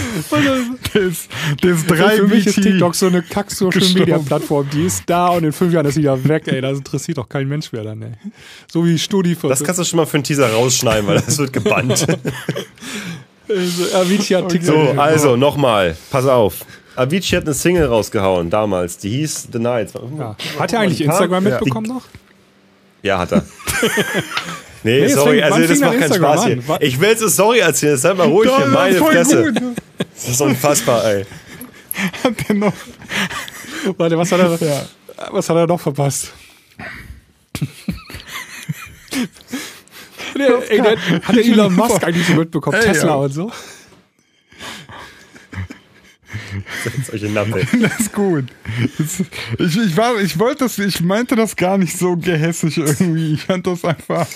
Das, das drei Für mich ist BT. TikTok so eine kack Social gestorben. Media Plattform, die ist da und in fünf Jahren ist sie wieder weg, ey, das interessiert doch kein Mensch mehr dann, ey. So wie Studi Das kannst du schon mal für einen Teaser rausschneiden, weil das wird gebannt. also, Avicii hat TikTok. So, also nochmal, pass auf. Avicii hat eine Single rausgehauen damals, die hieß The Nights. ja. Hat er eigentlich kam- Instagram Ja. mitbekommen noch? Ja, hat er. Nee, Nee, sorry, also das macht keinen Instagram Spaß an? hier. Ich will jetzt eine Story erzählen, sei mal ruhig Doch, hier, das meine Fresse. gut. Das ist unfassbar, ey. Hat der noch, Warte, was hat er, was hat er noch verpasst? Der, ey, der, hat der Elon Musk eigentlich so mitbekommen? Ey, Tesla ja. und so? Solche Nappe. das ist gut. Ich, ich, war, ich wollte das, ich meinte das gar nicht so gehässig irgendwie. Ich fand das einfach.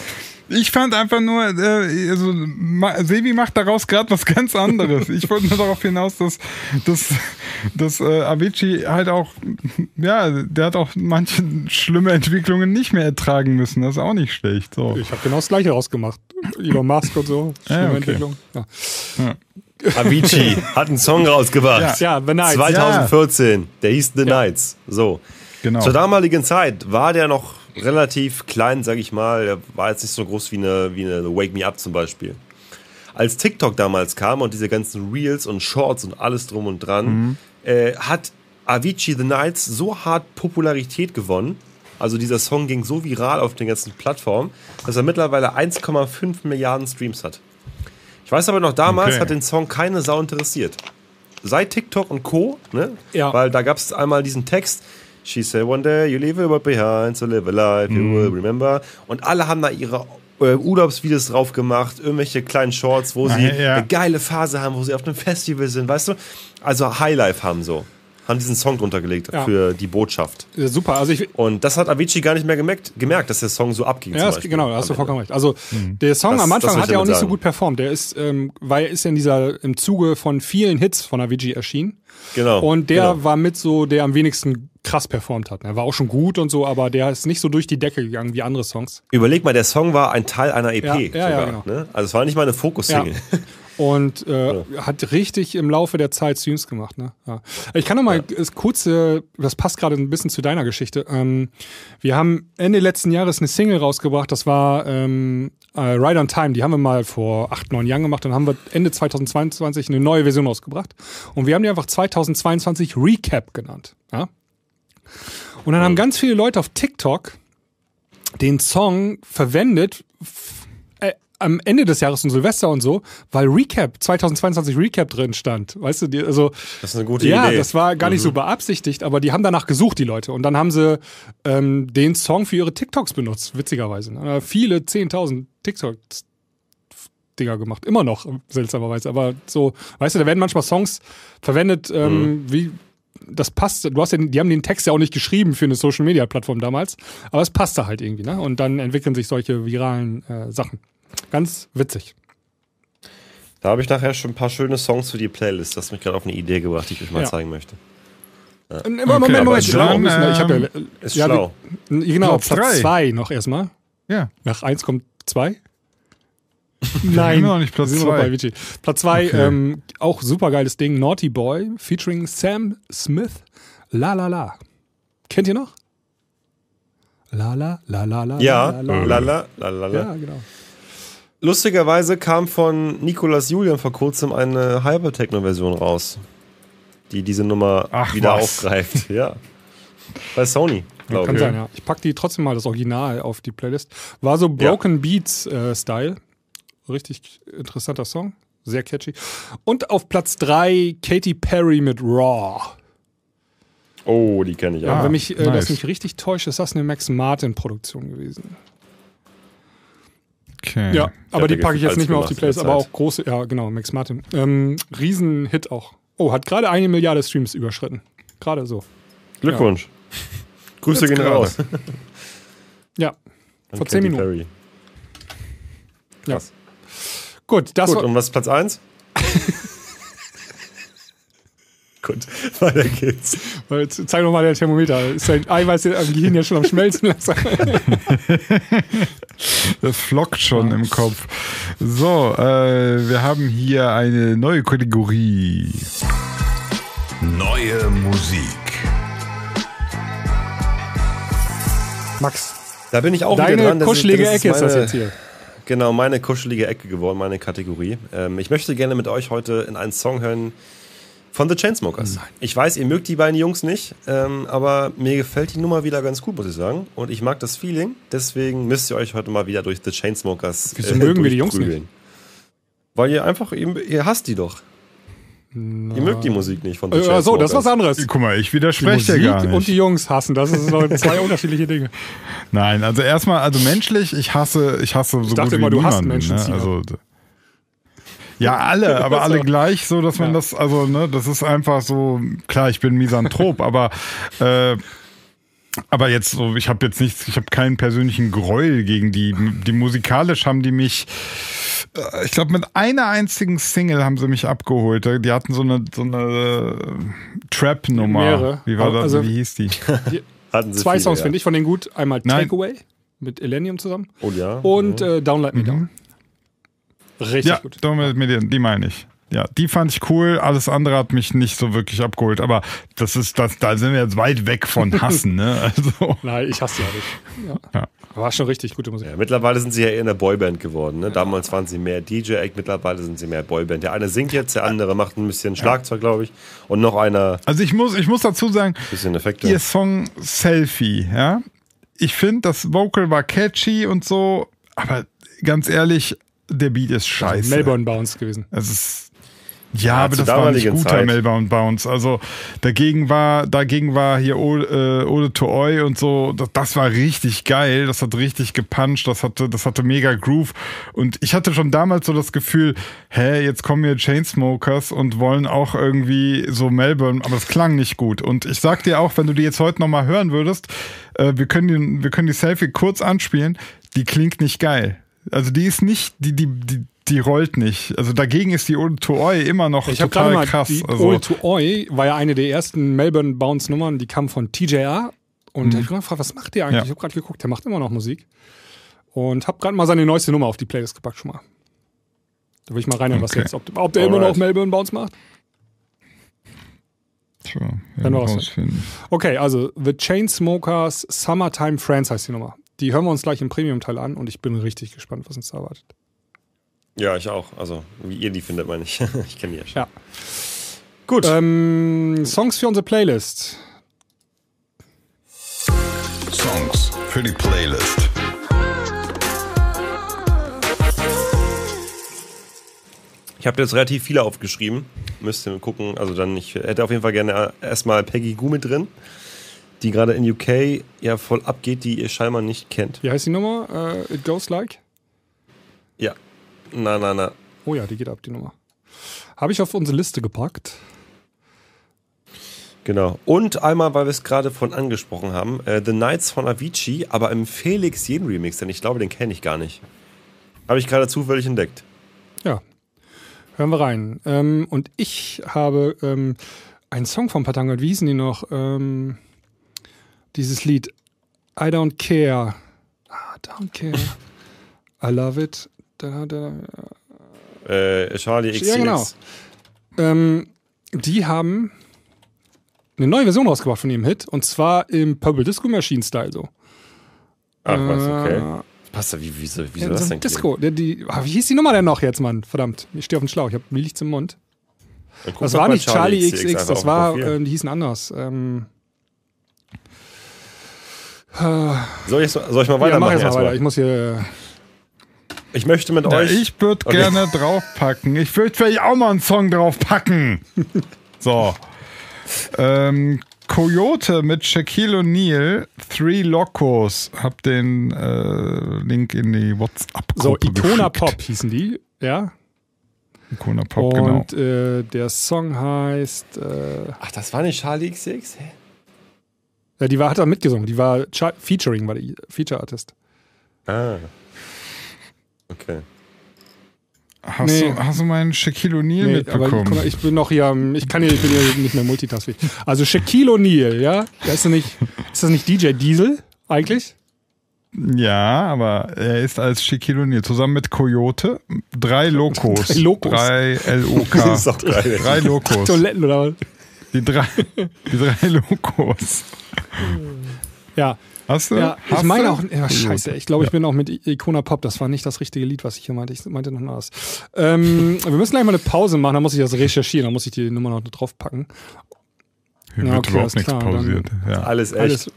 Ich fand einfach nur, äh, also, Ma, Sebi macht daraus gerade was ganz anderes. Ich wollte nur darauf hinaus, dass, dass, dass äh, Avicii halt auch, ja, der hat auch manche schlimme Entwicklungen nicht mehr ertragen müssen. Das ist auch nicht schlecht. So. Ich habe genau das gleiche rausgemacht. Elon Musk und so. Ja, Schlimme okay. Entwicklung. Ja. Avicii hat einen Song rausgebracht. ja, The Nights. 2014. Der hieß The Nights. So. Genau. Zur damaligen Zeit war der noch relativ klein, sag ich mal. Der war jetzt nicht so groß wie eine, wie eine Wake Me Up zum Beispiel. Als TikTok damals kam und diese ganzen Reels und Shorts und alles drum und dran, Mhm. äh, hat Avicii The Nights so hart Popularität gewonnen. Also dieser Song ging so viral auf den ganzen Plattformen, dass er mittlerweile 1,5 Milliarden Streams hat. Ich weiß aber noch, damals Okay. hat den Song keine Sau interessiert. Seit TikTok und Co., ne? Ja. Weil da gab es einmal diesen Text, She said one day you leave a world behind, so live a life you will remember. Und alle haben da ihre äh, Urlaubsvideos drauf gemacht, irgendwelche kleinen Shorts, wo sie ja. eine geile Phase haben, wo sie auf einem Festival sind, weißt du? Also Highlife haben so. Haben diesen Song drunter gelegt Ja. für die Botschaft. Ja, super. Also ich, Und das hat Avicii gar nicht mehr gemerkt, gemerkt dass der Song so abging. Ja, zum das, genau, da hast du vollkommen recht. Also der Song Das- am Anfang hat ja auch nicht so sagen. gut performt. Der ist, ähm, weil er ist ja in dieser im Zuge von vielen Hits von Avicii erschienen. Genau. Und der genau. war mit so, der am wenigsten krass performt hat. Er war auch schon gut und so, aber der ist nicht so durch die Decke gegangen wie andere Songs. Überleg mal, der Song war ein Teil einer EP Ja, ja, ja, sogar. genau. ne? Also es war nicht mal eine Fokus-Single. Und äh, hat richtig im Laufe der Zeit Streams gemacht. Ne? Ja. Ich kann noch mal das kurze, das passt gerade ein bisschen zu deiner Geschichte. Ähm, wir haben Ende letzten Jahres eine Single rausgebracht, das war ähm, äh, Ride on Time. Die haben wir mal vor acht, neun Jahren gemacht. Dann haben wir Ende 2022 eine neue Version rausgebracht. Und wir haben die einfach 2022 Recap genannt. Ja? Und dann haben ganz viele Leute auf TikTok den Song verwendet am Ende des Jahres und Silvester und so, weil Recap, 2022 Recap drin stand. Weißt du, die, also Das ist eine gute ja, Idee. das war gar nicht so beabsichtigt, aber die haben danach gesucht, die Leute. Und dann haben sie ähm, den Song für ihre TikToks benutzt, witzigerweise. Ne? Viele 10.000 TikToks. Dinger gemacht. Immer noch, seltsamerweise. Aber so, weißt du, da werden manchmal Songs verwendet, ähm, wie das passt. Du hast ja, die haben den Text ja auch nicht geschrieben für eine Social Media Plattform damals, aber es passte halt irgendwie, ne? Und dann entwickeln sich solche viralen äh, Sachen. Ganz witzig. Da habe ich nachher schon ein paar schöne Songs für die Playlist. Das hat mich gerade auf eine Idee gebracht, die ich euch mal Ja. zeigen möchte. Äh, Moment, Moment, aber Moment. will auch schlau, ich ja, ähm, Ist ja, schlau. wir- Genau, Platz Platz drei. zwei noch erstmal. Ja. Nach eins kommt zwei. haben Nein, immer noch nicht Platz wir sind noch zwei. bei Avicii. Platz zwei, Okay. ähm, auch super geiles Ding, Naughty Boy, featuring Sam Smith, La La La. Kennt ihr noch? La La, La La La. Ja, La, La, La. lala, lalala. Ja, genau. Lustigerweise kam von Nicolas Julian vor kurzem eine Hypertechno-Version raus, die diese Nummer Ach, wieder was. aufgreift. Ja. Bei Sony, glaube Kann ich. sein, ja. Ich pack die trotzdem mal das Original auf die Playlist. War so Broken Beats äh, Style. Richtig interessanter Song. Sehr catchy. Und auf Platz drei Katy Perry mit Raw. Oh, die kenne ich auch. Ah, Wenn mich äh, nice. das nicht richtig täuscht, ist das eine Max Martin Produktion gewesen. Okay. Ja, aber die packe ich jetzt nicht mehr auf die Playlist, aber auch große, ja genau, Max Martin. Ähm, Riesenhit auch. Oh, hat gerade eine Milliarde Streams überschritten. Gerade so. Glückwunsch. Grüße Jetzt gehen raus. Ja, An vor zehn Minuten. Perry. Ja. Gut, das Gut, und was ist Platz 1? Gut, weiter geht's. Zeig doch mal der Thermometer. Ist dein Eiweiß am Gehirn jetzt schon am Schmelzen langsam? Das flockt schon im Kopf. So, äh, wir haben hier eine neue Kategorie. Neue Musik. Max, Da bin ich auch wieder deine dran. Das ist- kuschelige das Ecke ist das jetzt hier. Genau, meine kuschelige Ecke geworden, meine Kategorie. Ähm, ich möchte gerne mit euch heute in einen Song hören von The Chainsmokers. Ich weiß, ihr mögt die beiden Jungs nicht, ähm, aber mir gefällt die Nummer wieder ganz gut, muss ich sagen. Und ich mag das Feeling, deswegen müsst ihr euch heute mal wieder durch The Chainsmokers Wieso mögen wir die Jungs durchprügeln. Weil ihr einfach, ihr, ihr hasst die doch. Ihr mögt die Musik nicht von The Äh, Chainsmokers. so, das ist was anderes. Guck mal, ich Die widerspreche Musik dir gar nicht. und die Jungs hassen, das sind zwei unterschiedliche Dinge. Nein, also erstmal, also menschlich, ich hasse, ich hasse so dachte gut immer, wie du hasst niemanden, Menschen, ne? Also, ja, alle, aber alle So. gleich, so dass man Ja. das, also, ne, das ist einfach so, klar, ich bin Misanthrop, aber äh, aber jetzt so, ich habe jetzt nichts, ich habe keinen persönlichen Gräuel gegen die. Die musikalisch haben die mich, äh, ich glaube, mit einer einzigen Single haben sie mich abgeholt. Die hatten so eine, so eine äh, Trap-Nummer. Mehrere. Wie war das? Also- wie hieß die? Sie Zwei viele, Songs ja. finde ich von denen gut. Einmal. Takeaway mit Elenium zusammen Oh ja. und äh, Down Let Me Down. Richtig ja, gut. Dominant Median, die meine ich. Ja, die fand ich cool. Alles andere hat mich nicht so wirklich abgeholt. Aber das ist das, da sind wir jetzt weit weg von Hassen, ne? Also. Nein, ich hasse auch nicht. Ja. Ja. War schon richtig gute Musik. Ja, mittlerweile sind sie ja eher eine Boyband geworden. Ne? Damals waren sie mehr DJ-Act, mittlerweile sind sie mehr Boyband. Der eine singt jetzt, der andere macht ein bisschen Schlagzeug, glaube ich. Und noch einer Also ich muss, ich muss dazu sagen, bisschen Effekte. ihr Song Selfie, ja. Ich finde, das Vocal war catchy und so, aber ganz ehrlich, der Beat ist scheiße. Melbourne Bounce gewesen. Es ist ja, aber zur das war nicht guter Zeit. Melbourne Bounce. Also dagegen war, dagegen war hier Ode, äh, Ode to Oi und so. Das, das war richtig geil. Das hat richtig gepuncht. Das hatte, das hatte mega Groove. Und ich hatte schon damals so das Gefühl, hä, jetzt kommen hier Chainsmokers und wollen auch irgendwie so Melbourne, aber es klang nicht gut. Und ich sag dir auch, wenn du die jetzt heute nochmal hören würdest, äh, wir können die, wir können die Selfie kurz anspielen. Die klingt nicht geil. Also die ist nicht, die, die, die, die rollt nicht. Also dagegen ist die Ode to Oi immer noch Ich habe gerade total mal, krass. die also, Ode to Oi war ja eine der ersten Melbourne Bounce Nummern, die kam von TJR. Und ich habe gefragt, was macht der eigentlich? Ja. Ich habe gerade geguckt, der macht immer noch Musik. Und habe gerade mal seine neueste Nummer auf die Playlist gepackt schon mal. Da will ich mal reinhören, was Okay. jetzt, ob, ob der immer noch Alright. Melbourne Bounce macht. Tja, Werden wir rausfinden. Okay, also The Chainsmokers Summertime Friends heißt die Nummer. Die hören wir uns gleich im Premium-Teil an und ich bin richtig gespannt, was uns da erwartet. Ja, ich auch. Also, wie ihr die findet, meine ich. ich kenne die ja schon. Ja. Gut. Ähm, Songs für unsere Playlist. Songs für die Playlist. Ich habe jetzt relativ viele aufgeschrieben. Müsst ihr gucken. Also dann, ich hätte auf jeden Fall gerne erstmal Peggy Goo mit drin, die gerade in UK ja voll abgeht, die ihr scheinbar nicht kennt. Wie heißt die Nummer? Äh, It Goes Like? Ja. Na, na, na. Oh ja, die geht ab, die Nummer. Habe ich auf unsere Liste gepackt. Genau. Und einmal, weil wir es gerade von angesprochen haben, äh, The Nights von Avicii, aber im Felix Jen Remix, denn ich glaube, den kenne ich gar nicht. Habe ich gerade zufällig entdeckt. Ja. Hören wir rein. Ähm, und ich habe ähm, einen Song von Patanga, wie hießen die noch? Ähm, dieses Lied I Don't Care. I don't care. I love it. Da, da, Äh, Charlie XCX. Ja, genau. Ähm, die haben eine neue Version rausgebracht von ihrem Hit und zwar im Purple Disco Machine Style so. Ach was, okay. Äh, Passt da, wie, wieso, wieso ja, das so denn? ein Disco. Der, die, ah, wie hieß die Nummer denn noch jetzt, Mann? Verdammt, ich stehe auf dem Schlauch, ich habe mir liegt's im Mund. Das war nicht Charlie XX, einfach das war, äh, die hießen anders. Ähm, soll, ich, soll ich mal ja, mach weitermachen? jetzt mal weiter. Ich muss hier. Ich möchte mit Ja, euch. ich würde Okay. gerne draufpacken. Ich würde vielleicht auch mal einen Song draufpacken. so. Ähm, Coyote mit Shaquille O'Neal, Three Locos. Hab den äh, Link in die So, WhatsApp-Gruppe Icona geschickt. Pop hießen die, ja. Icona Pop, genau. Und äh, der Song heißt. Äh, Ach, das war nicht Charlie XX? Hä? Ja, die war, hat da mitgesungen. Die war Char Featuring, war die Feature Artist. Ah. Okay. Hast, nee. du, hast du meinen Shaquille O'Neal Nee, aber mitbekommen? guck mal, ich bin noch hier, ich kann hier, ich bin hier nicht mehr multitaskfähig. Also Shaquille O'Neal, ja? Ist das nicht, ist das nicht DJ Diesel eigentlich? ja, aber er ist als Shaquille O'Neal zusammen mit Coyote. Drei Locos. Drei Locos. Drei LOK. Ist. Drei Locos. Toiletten oder was? Die drei, die drei Locos. Ja, Hast du? ja ich Hast meine du? auch, ja, scheiße, ich glaube, ich bin auch mit I- Icona Pop, das war nicht das richtige Lied, was ich hier meinte, ich meinte noch was. Ähm, wir müssen gleich mal eine Pause machen, dann muss ich das recherchieren, dann muss ich die Nummer noch draufpacken. Hier Ja, wird okay, überhaupt alles nichts klar, pausiert. Ja. Alles echt. Alles,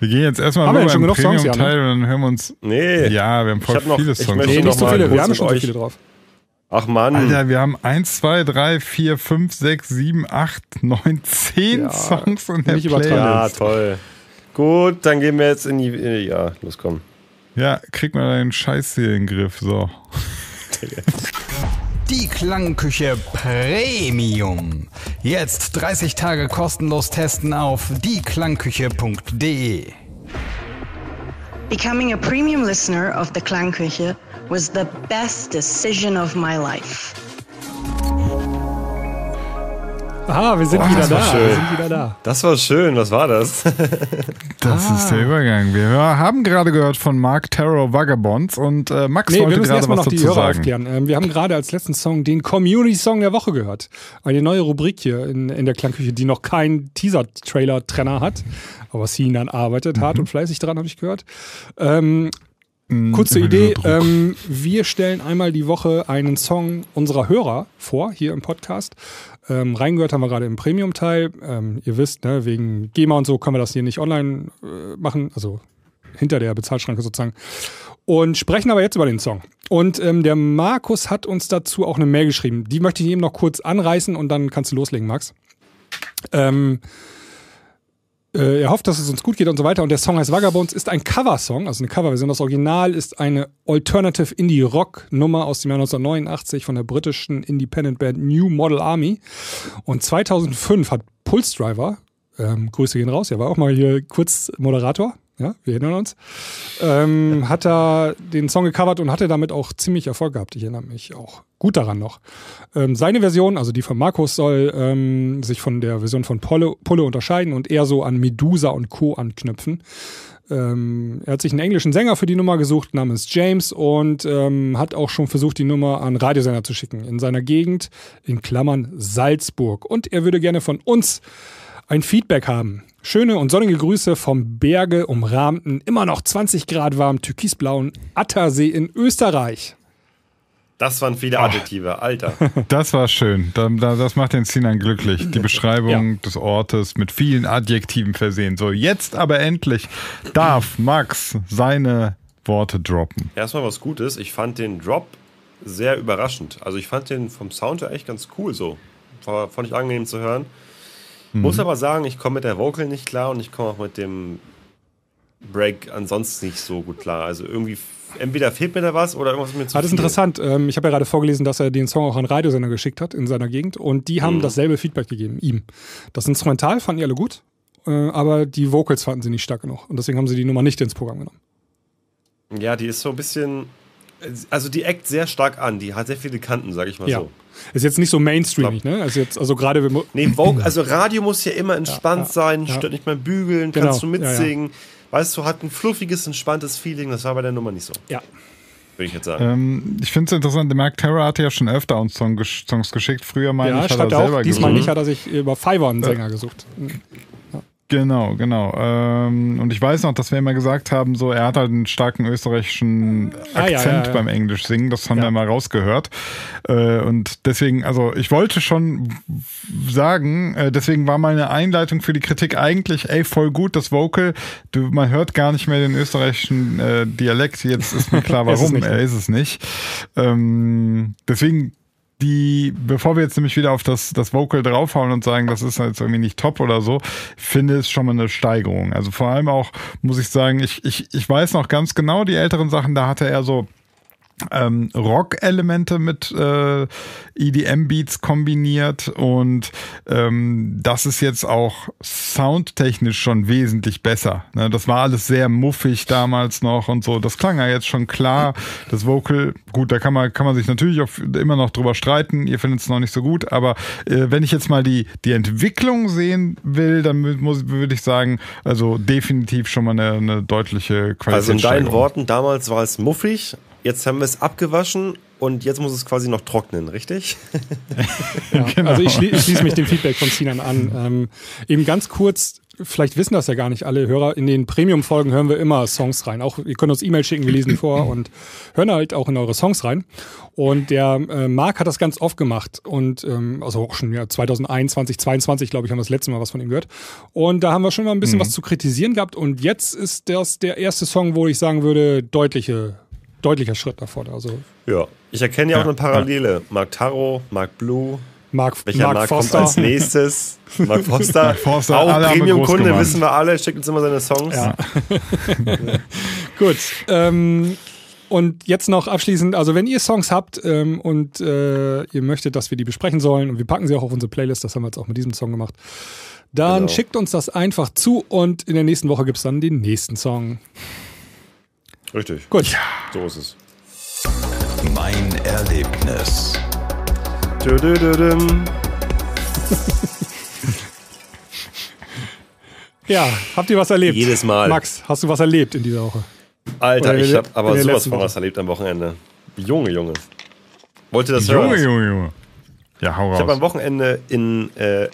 Wir gehen jetzt erstmal Haben wir nur denn schon genug Songs, ja, ne? Premium-Teil und dann hören wir uns. Nee. Ja, wir haben voll Ich hab noch- viele ich Songs. nee, noch nicht so viele, wir haben schon so viele drauf. Ach Mann. Alter, wir haben 1, 2, 3, 4, 5, 6, 7, 8, 9, 10 Ja, Songs in der übertreiben. ja, Playlist. toll. Gut, dann gehen wir jetzt in die. in die- Ja, los komm. Ja, krieg mal deinen Scheiß hier in den Griff. So. Die Klangküche Premium. Jetzt 30 Tage kostenlos testen auf dieklangküche.de. Becoming a premium listener of the Klangküche was the best decision of my life. Ah, wir sind Oh, wieder das war da. schön. Wir sind wieder da. Das war schön, was war das? Das ist der Übergang. Wir haben gerade gehört von Mark Terror Vagabonds und äh, Max Nee, wir wollte müssen gerade erstmal was noch die dazu Hörer sagen. aufklären. Ähm, wir haben gerade als letzten Song den Community-Song der Woche gehört. Eine neue Rubrik hier in, in der Klangküche, die noch keinen Teaser-Trailer-Trenner hat, aber Sinan arbeitet hart und fleißig dran, habe ich gehört. Ähm, Mhm, kurze immer Idee, ähm, wir stellen einmal die Woche einen Song unserer Hörer vor, hier im Podcast. Ähm, reingehört haben wir gerade im Premium-Teil. Ähm, ihr wisst, ne, wegen GEMA und so können wir das hier nicht online äh, machen, also hinter der Bezahlschranke sozusagen. Und sprechen aber jetzt über den Song. Und ähm, der Markus hat uns dazu auch eine Mail geschrieben. Die möchte ich eben noch kurz anreißen und dann kannst du loslegen, Max. Ähm, äh, er hofft, dass es uns gut geht und so weiter. Und der Song heißt Vagabonds, ist ein Coversong, also eine Coverversion. Das Original ist eine Alternative Indie Rock Nummer aus dem Jahr 1989 von der britischen Independent Band New Model Army. Und 2005 hat Pulse Driver, ähm, Grüße gehen raus, er war auch mal hier kurz Moderator. Ja, wir erinnern uns. Ähm, hat er den Song gecovert und hatte damit auch ziemlich Erfolg gehabt. Ich erinnere mich auch gut daran noch. Ähm, seine Version, also die von Markus, soll ähm, sich von der Version von Polle, Pulle unterscheiden und eher so an Medusa und Co. anknüpfen. Ähm, er hat sich einen englischen Sänger für die Nummer gesucht namens James und ähm, hat auch schon versucht, die Nummer an Radiosender zu schicken. In seiner Gegend, in Klammern Salzburg. Und er würde gerne von uns ein Feedback haben. Schöne und sonnige Grüße vom Berge umrahmten, immer noch 20 Grad warm, türkisblauen Attersee in Österreich. Das waren viele Adjektive, Alter. Das war schön. Da, da, das macht den Sinan glücklich. Die Beschreibung Ja. des Ortes mit vielen Adjektiven versehen. So, jetzt aber endlich darf Max seine Worte droppen. Erstmal was Gutes. Ich fand den Drop sehr überraschend. Also ich fand den vom Sound her echt ganz cool so. War, fand ich angenehm zu hören. Muss aber sagen, ich komme mit der Vocal nicht klar und ich komme auch mit dem Break ansonsten nicht so gut klar. Also irgendwie, entweder fehlt mir da was oder irgendwas mir zu Ah, das ist interessant. Ähm, ich habe ja gerade vorgelesen, dass er den Song auch an Radiosender geschickt hat in seiner Gegend und die Mhm. haben dasselbe Feedback gegeben, ihm. Das Instrumental fanden die alle gut, äh, aber die Vocals fanden sie nicht stark genug und deswegen haben sie die Nummer nicht ins Programm genommen. Ja, die ist so ein bisschen, also die eckt sehr stark an. Die hat sehr viele Kanten, sag ich mal Ja. so. Ist jetzt nicht so mainstreamig, ne? Also jetzt, also gerade Nee, Vogue, also Radio muss ja immer entspannt ja, sein, ja. stört nicht beim Bügeln, Genau, kannst du ja, ja. mitsingen. Weißt du, hat ein fluffiges, entspanntes Feeling. Das war bei der Nummer nicht so, ja. würde ich jetzt sagen. Ähm, ich finde es interessant, der Mark Terror hatte ja schon öfter uns Song, gesch- Songs geschickt. Früher meine Ja, ich, hat er schreibt er selber auch. Diesmal gesungen. nicht, hat er sich über Fiverr einen Sänger gesucht. Genau, genau. Ähm, und ich weiß noch, dass wir immer gesagt haben, so er hat halt einen starken österreichischen Ah, Akzent ja, ja, ja. beim Englisch singen. Das haben wir mal rausgehört. Äh, und deswegen, also ich wollte schon sagen, äh, deswegen war meine Einleitung für die Kritik eigentlich, ey, voll gut, das Vocal. Du, man hört gar nicht mehr den österreichischen äh, Dialekt. Jetzt ist mir klar, Ist warum. nicht. er ist es nicht. Ähm, deswegen die, bevor wir jetzt nämlich wieder auf das, das Vocal draufhauen und sagen, das ist jetzt irgendwie nicht top oder so, finde es schon mal eine Steigerung. Also vor allem auch, muss ich sagen, ich, ich, ich weiß noch ganz genau, die älteren Sachen, da hatte er so ähm, Rock-Elemente mit äh, EDM-Beats kombiniert und ähm, das ist jetzt auch soundtechnisch schon wesentlich besser. Ne? Das war alles sehr muffig damals noch und so. Das klang ja jetzt schon klar. Das Vocal, gut, da kann man, kann man sich natürlich auch immer noch drüber streiten. Ihr findet es noch nicht so gut, aber äh, wenn ich jetzt mal die, die Entwicklung sehen will, dann muss, würde ich sagen, also definitiv schon mal eine, eine deutliche Qualität. Also in deinen Worten, damals war es muffig, jetzt haben wir es abgewaschen und jetzt muss es quasi noch trocknen, richtig? Ja, Genau. Also ich, schlie ich schließe mich dem Feedback von Sinan an. Ähm, eben ganz kurz, vielleicht wissen das ja gar nicht alle Hörer, in den Premium-Folgen hören wir immer Songs rein. Auch ihr könnt uns E-Mail schicken, wir lesen vor und hören halt auch in eure Songs rein. Und der äh, Marc hat das ganz oft gemacht und ähm, also auch schon ja, 2021, 2022, glaube ich, haben wir das letzte Mal was von ihm gehört. Und da haben wir schon mal ein bisschen was zu kritisieren gehabt. Und jetzt ist das der erste Song, wo ich sagen würde, deutliche, deutlicher Schritt nach vorne. Also Ja. Ich erkenne ja auch eine Parallele. Mark Taro, Mark Blue. Mark, Welcher Mark Mark kommt Foster. als nächstes? Mark Foster. Mark Forster, alle auch Premium-Kunde, wissen wir alle, schickt uns immer seine Songs. Ja. Gut. Ähm, und jetzt noch abschließend, also wenn ihr Songs habt ähm, und äh, ihr möchtet, dass wir die besprechen sollen und wir packen sie auch auf unsere Playlist, das haben wir jetzt auch mit diesem Song gemacht, dann Genau. schickt uns das einfach zu und in der nächsten Woche gibt es dann den nächsten Song. Richtig. Gut. So ist es. Mein Erlebnis. Tüdüdüdüm. Ja, habt ihr was erlebt? Jedes Mal. Max, hast du was erlebt in dieser Woche? Alter, Oder in ich habe aber sowas von was erlebt am Wochenende. Junge, Junge. Wollte das Junge, hören? Junge, Junge. Ja, hau Ich habe am raus. Wochenende in äh,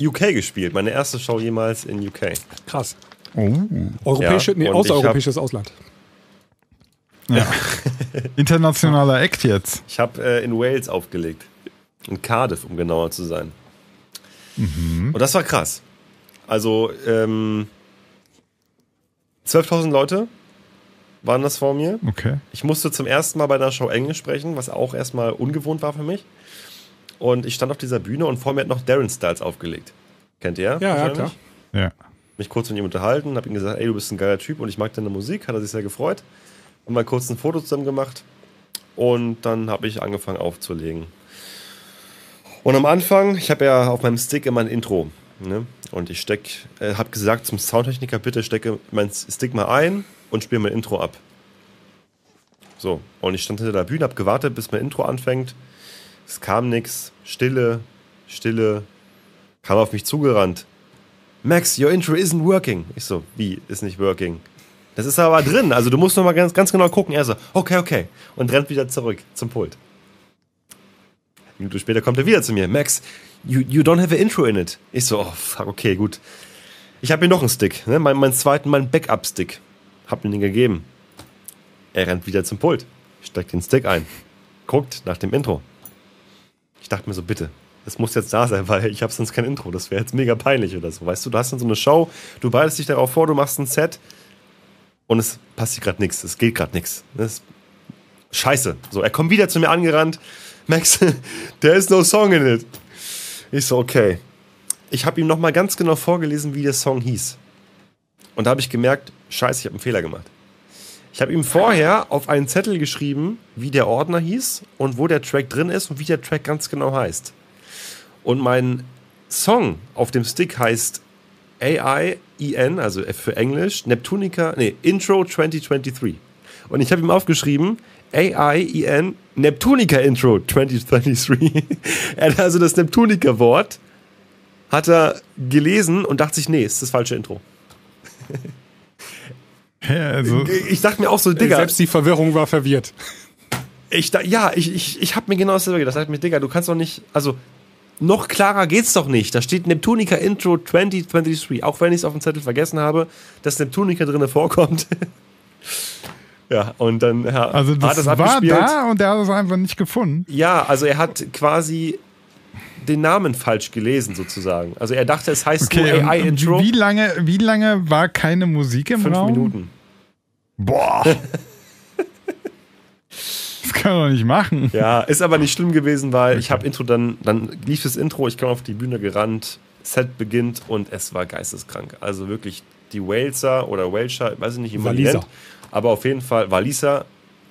UK gespielt. Meine erste Show jemals in UK. Krass. Oh. Europäische, Ja, nee, und ich außereuropäisches Ausland. Internationaler Act jetzt. Ich habe äh, in Wales aufgelegt. In Cardiff, um genauer zu sein. Und das war krass. Also, ähm, 12.000 Leute waren das vor mir. Okay. Ich musste zum ersten Mal bei einer Show Englisch sprechen, was auch erstmal ungewohnt war für mich. Und ich stand auf dieser Bühne und vor mir hat noch Darren Styles aufgelegt. Kennt ihr? Ja, ja, klar. Ja. Mich kurz mit ihm unterhalten, habe ihm gesagt, ey, du bist ein geiler Typ und ich mag deine Musik. Hat er sich sehr gefreut. Haben mal kurz ein Foto zusammen gemacht. Und dann habe ich angefangen aufzulegen. Und am Anfang, ich habe ja auf meinem Stick immer ein Intro. Ne? Und ich steck, äh, habe gesagt zum Soundtechniker, bitte stecke meinen Stick mal ein und spiele mein Intro ab. So, und ich stand hinter der Bühne, habe gewartet, bis mein Intro anfängt. Es kam nichts, Stille, Stille, kam auf mich zugerannt. Max, your intro isn't working. Ich so, wie, ist nicht working? Das ist aber drin, also du musst noch mal ganz, ganz genau gucken. Er so, okay, okay. Und rennt wieder zurück zum Pult. Minute später kommt er wieder zu mir. Max, you, you don't have an intro in it. Ich so, oh, fuck, okay, gut. Ich habe hier noch einen Stick, ne? meinen, meinen zweiten, meinen Backup-Stick. Hab mir den gegeben. Er rennt wieder zum Pult. Steckt den Stick ein. Guckt nach dem Intro. Ich dachte mir so, bitte, es muss jetzt da sein, weil ich habe sonst kein Intro. Das wäre jetzt mega peinlich oder so. Weißt du, du hast dann so eine Show, du bereitest dich darauf vor, du machst ein Set und es passiert gerade nichts. Es geht gerade nichts. Scheiße. So, er kommt wieder zu mir angerannt. Max, there is no song in it. Ich so, okay. Ich habe ihm nochmal ganz genau vorgelesen, wie der Song hieß. Und da habe ich gemerkt, scheiße, ich habe einen Fehler gemacht. Ich habe ihm vorher auf einen Zettel geschrieben, wie der Ordner hieß und wo der Track drin ist und wie der Track ganz genau heißt. Und mein Song auf dem Stick heißt AIEN, also für Englisch, Neptunica, nee, Intro 2023. Und ich habe ihm aufgeschrieben, AIEN, Neptunica Intro 2023. er hat also das Neptunica-Wort, hat er gelesen und dachte sich, nee, ist das falsche Intro. Ja, also, Ich dachte mir auch so, Digga, Selbst die Verwirrung war verwirrt. Ich, da, ja, ich, ich, ich habe mir genau dasselbe gedacht. Ich dachte mir, Digga, du kannst doch nicht, also noch klarer geht's doch nicht. Da steht Neptunica Intro 2023, auch wenn ich es auf dem Zettel vergessen habe, dass Neptunica drin vorkommt. ja, und dann ja, also hat das es war abgespielt. da und er hat es einfach nicht gefunden. Ja, also er hat quasi den Namen falsch gelesen sozusagen. Also er dachte, es heißt Okay, nur AI Intro. wie lange, wie lange war keine Musik im Fünf Raum? Minuten. Boah. kann man doch nicht machen. Ja, ist aber nicht schlimm gewesen, weil ich habe Intro dann, dann lief das Intro, ich kam auf die Bühne gerannt, Set beginnt und es war geisteskrank. Also wirklich die Waleser oder Welscher, weiß ich nicht, Waliser. nennt, aber auf jeden Fall Waliser,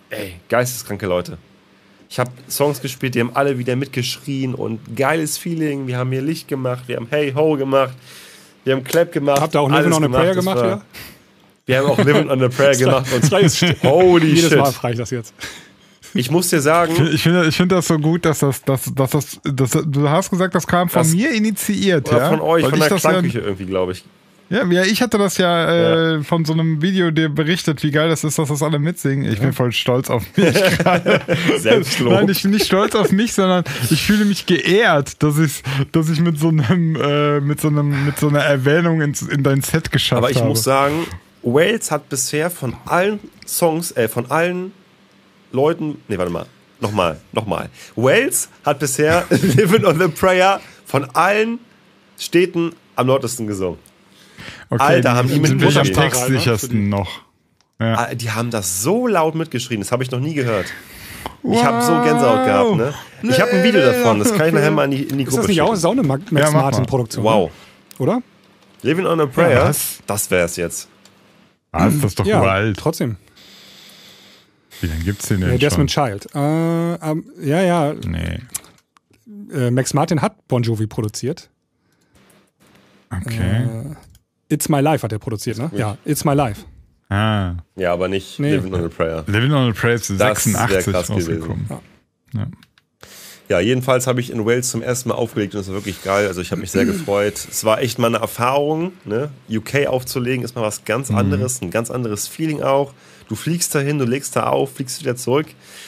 ey, geisteskranke Leute. Ich habe Songs gespielt, die haben alle wieder mitgeschrien und geiles Feeling. Wir haben hier Licht gemacht, wir haben Hey Ho gemacht, wir haben Clap gemacht. Habt ihr auch Living on a Prayer gemacht war- hier? Wir haben auch Living on a Prayer gemacht und holy Jedes shit. Mal frage ich das jetzt. Ich muss dir sagen, Ich finde ich finde das so gut, dass das, dass, dass das, dass, du hast gesagt, das kam von Das- mir initiiert, oder ja? von euch, Weil von ich der das ja- Klangküche irgendwie, glaube ich. Ja, ja, ich hatte das ja, äh, von so einem Video dir berichtet, wie geil das ist, dass das alle mitsingen. Ich bin voll stolz auf mich. Selbstlob. Nein, ich bin nicht stolz auf mich, sondern ich fühle mich geehrt, dass ich, dass ich mit so einem, äh, mit so einem, mit so einer Erwähnung ins, in dein Set geschafft Aber ich habe. muss sagen, Wales hat bisher von allen Songs, äh, von allen Leuten, nee, warte mal, nochmal, nochmal. Wales hat bisher Living on the Prayer von allen Städten am lautesten gesungen. okay, Alter, haben die sind wir am textsichersten noch. Ah, Die haben das so laut mitgeschrien, das habe ich noch nie gehört. Ich habe so Gänsehaut gehabt, ne? Ich habe ein Video davon, das kann ich nachher mal in die, in die Ist Gruppe das nicht auch schicken. so eine Max Ja. Martin-Produktion? Wow. Oder? Living on a Prayer, was? das wär's jetzt. Ah, ist das doch Ja, uralt. trotzdem. Wie lange gibt's den denn Ja, Desmond schon? Child. Äh, ähm, ja, ja. Nee. Äh, Max Martin hat Bon Jovi produziert. Okay. Äh, It's My Life hat er produziert, ne? Ja, It's My Life. ah. Ja, aber nicht Nee. Living on a Prayer. Living on a Prayer ist Das wär 86 krass gewesen. rausgekommen. Ja. Ja, jedenfalls habe ich in Wales zum ersten Mal aufgelegt und es war wirklich geil. Also ich habe mich sehr gefreut. Es war echt mal eine Erfahrung, ne? UK aufzulegen ist mal was ganz anderes, ein ganz anderes Feeling auch. Du fliegst dahin, du legst da auf, fliegst wieder zurück.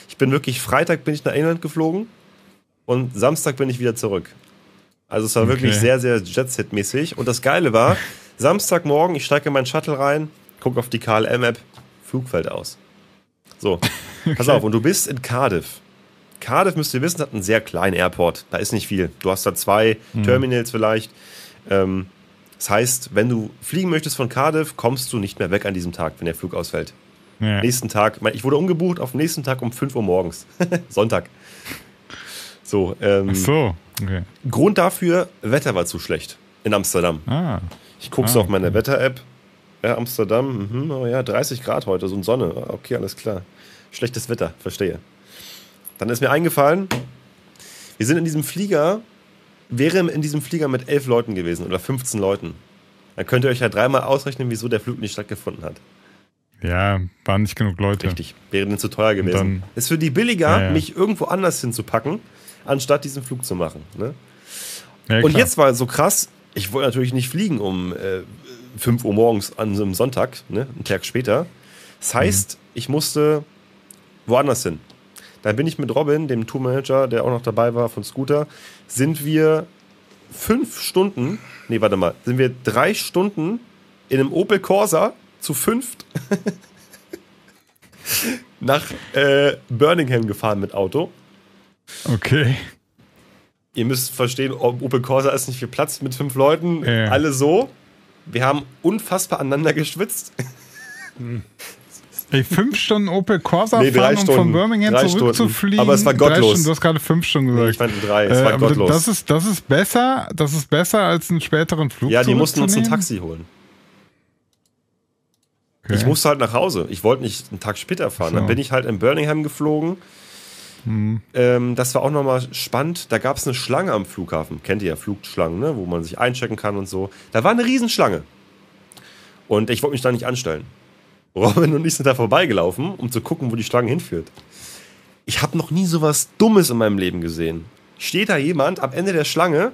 Ich bin wirklich Freitag bin ich nach England geflogen und Samstag bin ich wieder zurück. Also es war wirklich Okay. sehr, sehr Jet-Set-mäßig. Und das Geile war, Samstagmorgen, ich steige in meinen Shuttle rein, gucke auf die KLM-App, Flug fällt aus. So, pass auf, und du bist in Cardiff. Cardiff, müsst ihr wissen, hat einen sehr kleinen Airport. Da ist nicht viel. Du hast da zwei Terminals vielleicht. Ähm, das heißt, wenn du fliegen möchtest von Cardiff, kommst du nicht mehr weg an diesem Tag, wenn der Flug ausfällt. Ja. Nächsten Tag, ich wurde umgebucht auf den nächsten Tag um 5 Uhr morgens. Sonntag. So, ähm, Ach so, okay. Grund dafür, Wetter war zu schlecht in Amsterdam. Ah, Ich gucke so auf meine Wetter-App. Ja, Amsterdam, mhm, oh ja, 30 Grad heute, so und Sonne. Ah, Okay, alles klar. Schlechtes Wetter, verstehe. Dann ist mir eingefallen, wir sind in diesem Flieger, wäre in diesem Flieger mit elf Leuten gewesen oder 15 Leuten. Dann könnt ihr euch ja dreimal ausrechnen, wieso der Flug nicht stattgefunden hat. Ja, waren nicht genug Leute. Richtig. Wäre denn zu teuer gewesen. dann- ist für die billiger, Ja, ja. mich irgendwo anders hinzupacken, anstatt diesen Flug zu machen. Ne? Ja, Und jetzt war es so krass, ich wollte natürlich nicht fliegen um äh, 5 Uhr morgens an so einem Sonntag, ne, einen Tag später. Das heißt, ich musste woanders hin. Dann bin ich mit Robin, dem Tourmanager, der auch noch dabei war von Scooter, sind wir fünf Stunden, nee, warte mal, sind wir drei Stunden in einem Opel Corsa zu fünft nach äh, Birmingham gefahren mit Auto. Okay. Ihr müsst verstehen, Opel Corsa ist nicht viel Platz mit fünf Leuten, Ja. alle so. Wir haben unfassbar aneinander geschwitzt. Ey, fünf Stunden Opel Corsa Nee, fahren, um von Stunden. Birmingham zurückzufliegen. Stunden. Aber es war Drei gottlos. Stunden, du hast gerade fünf Stunden gesagt. Ich meinte drei, es Äh, war gottlos. Das ist, das ist besser, das ist besser als einen späteren Flug. ja, die mussten uns ein? Taxi holen. Okay. Ich musste halt nach Hause. Ich wollte nicht einen Tag später fahren. Dann So. bin ich halt in Birmingham geflogen. Hm. Ähm, das war auch nochmal spannend. Da gab es eine Schlange am Flughafen. Kennt ihr ja Flugschlangen, ne? wo man sich einchecken kann und so. Da war eine Riesenschlange. Und ich wollte mich da nicht anstellen. Robin und ich sind da vorbeigelaufen, um zu gucken, wo die Schlange hinführt. Ich habe noch nie sowas Dummes in meinem Leben gesehen. Steht da jemand am Ende der Schlange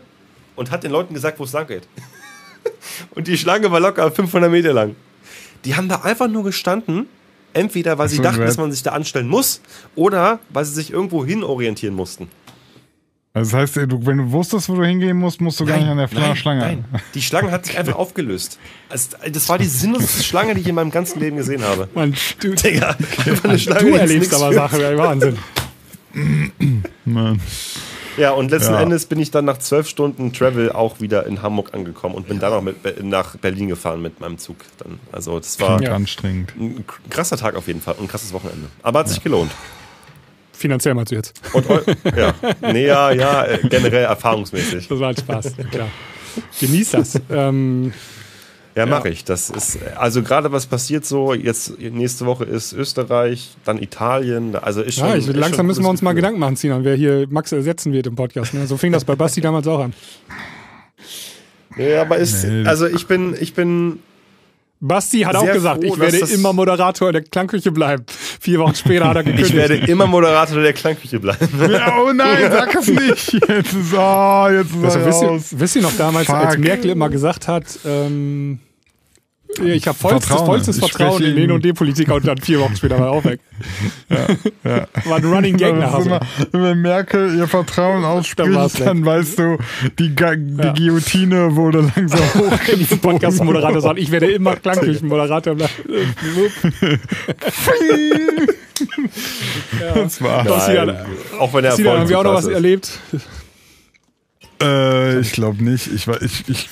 und hat den Leuten gesagt, wo es lang geht. und die Schlange war locker 500 Meter lang. Die haben da einfach nur gestanden, entweder weil sie dachten, dass man sich da anstellen muss, oder weil sie sich irgendwo hin orientieren mussten. Also das heißt, wenn du wusstest, wo du hingehen musst, musst du gar nicht an der Fla- Schlange. nein. Die Schlange hat sich einfach aufgelöst. Das war die sinnloseste Schlange, die ich in meinem ganzen Leben gesehen habe. Mann, du, Digga, eine Schlange, du erlebst aber Sachen, Wahnsinn. Mann. Ja, und letzten Ja. Endes bin ich dann nach zwölf Stunden Travel auch wieder in Hamburg angekommen und bin dann noch mit, Be- nach Berlin gefahren mit meinem Zug. Dann. Also das war Ja. anstrengend. ein krasser Tag auf jeden Fall und ein krasses Wochenende. Aber hat sich gelohnt. Finanziell meinst du jetzt. Und ja, nee, ja, ja, äh, generell erfahrungsmäßig. Das war halt Spaß, ja, klar. Genieß das. Ähm, Ja, mache ich. Das ist also gerade was passiert so. Jetzt nächste Woche ist Österreich, dann Italien. Also ist schon. ja, ich, ist langsam schon müssen wir uns cooles mal Gefühl. Gedanken machen, Sinan, wer hier Max ersetzen wird im Podcast. Ne? So fing das bei Basti damals auch an. Ja, aber ist also ich bin ich bin Basti hat auch gesagt, froh, ich werde immer Moderator in der Klangküche bleiben. Vier Wochen später hat er gekündigt. ich werde immer Moderator der Klangküche bleiben. Ja, oh nein, sag es nicht. Jetzt ist, oh, jetzt ist Also, wisst, ihr, wisst ihr noch damals, Fuck. als Merkel immer gesagt hat, ähm, ich habe vollstes, Vertrauen. vollstes Vertrauen in den und den Politiker und dann vier Wochen später war er auch weg. War ein Running Gag nach Hause. wenn Merkel ihr Vertrauen ausspricht, weg. dann weißt du, die, Ga die Ja. Guillotine wurde langsam hoch. Podcast-Moderator sagt, ich werde immer Klangküchenmoderator bleiben. Das war. Das hier, Nein, auch wenn der Sinan, haben wir auch noch was ist. erlebt. Äh, ich glaube nicht. Ich, war- ich, ich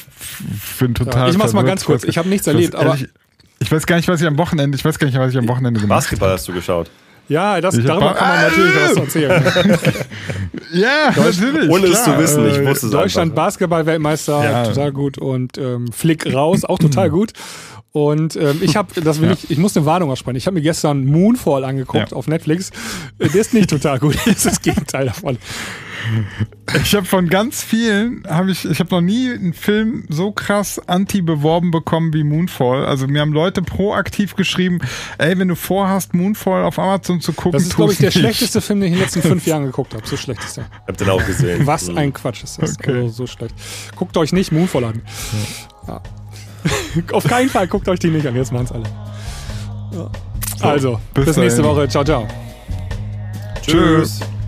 bin total. ich mach's mal ganz kurz. Ich habe nichts erlebt, aber ehrlich- ich weiß gar nicht, was ich am Wochenende. Ich weiß gar nicht, was ich am Wochenende gemacht Basketball hast du geschaut. ja, das, Ich darüber kann man natürlich was erzählen. habe. Ja, natürlich. Ohne es zu wissen, ich wusste es Deutschland. Basketball-Weltmeister, Ja. total gut. Und ähm, Flick raus, auch total gut. Und ähm, ich habe, das will Ja. ich, ich muss eine Warnung aussprechen. Ich habe mir gestern Moonfall angeguckt Ja. auf Netflix. Äh, Der ist nicht total gut, das ist das Gegenteil davon. Ich habe von ganz vielen, habe ich, ich habe noch nie einen Film so krass anti-beworben bekommen wie Moonfall. Also mir haben Leute proaktiv geschrieben, ey, wenn du vorhast, Moonfall auf Amazon zu gucken, Das ist, glaube ich, der nicht. schlechteste Film, den ich in den letzten fünf Jahren geguckt habe. So schlecht ist der. Habt ihr den auch gesehen? Was Mhm. ein Quatsch ist das. Okay. Also, so schlecht. Guckt euch nicht Moonfall an. Ja. Auf keinen Fall guckt euch die nicht an. Jetzt machen es alle. Ja. Also, bis bis, nächste. Woche. Ciao, ciao. Tschüss. Tschüss.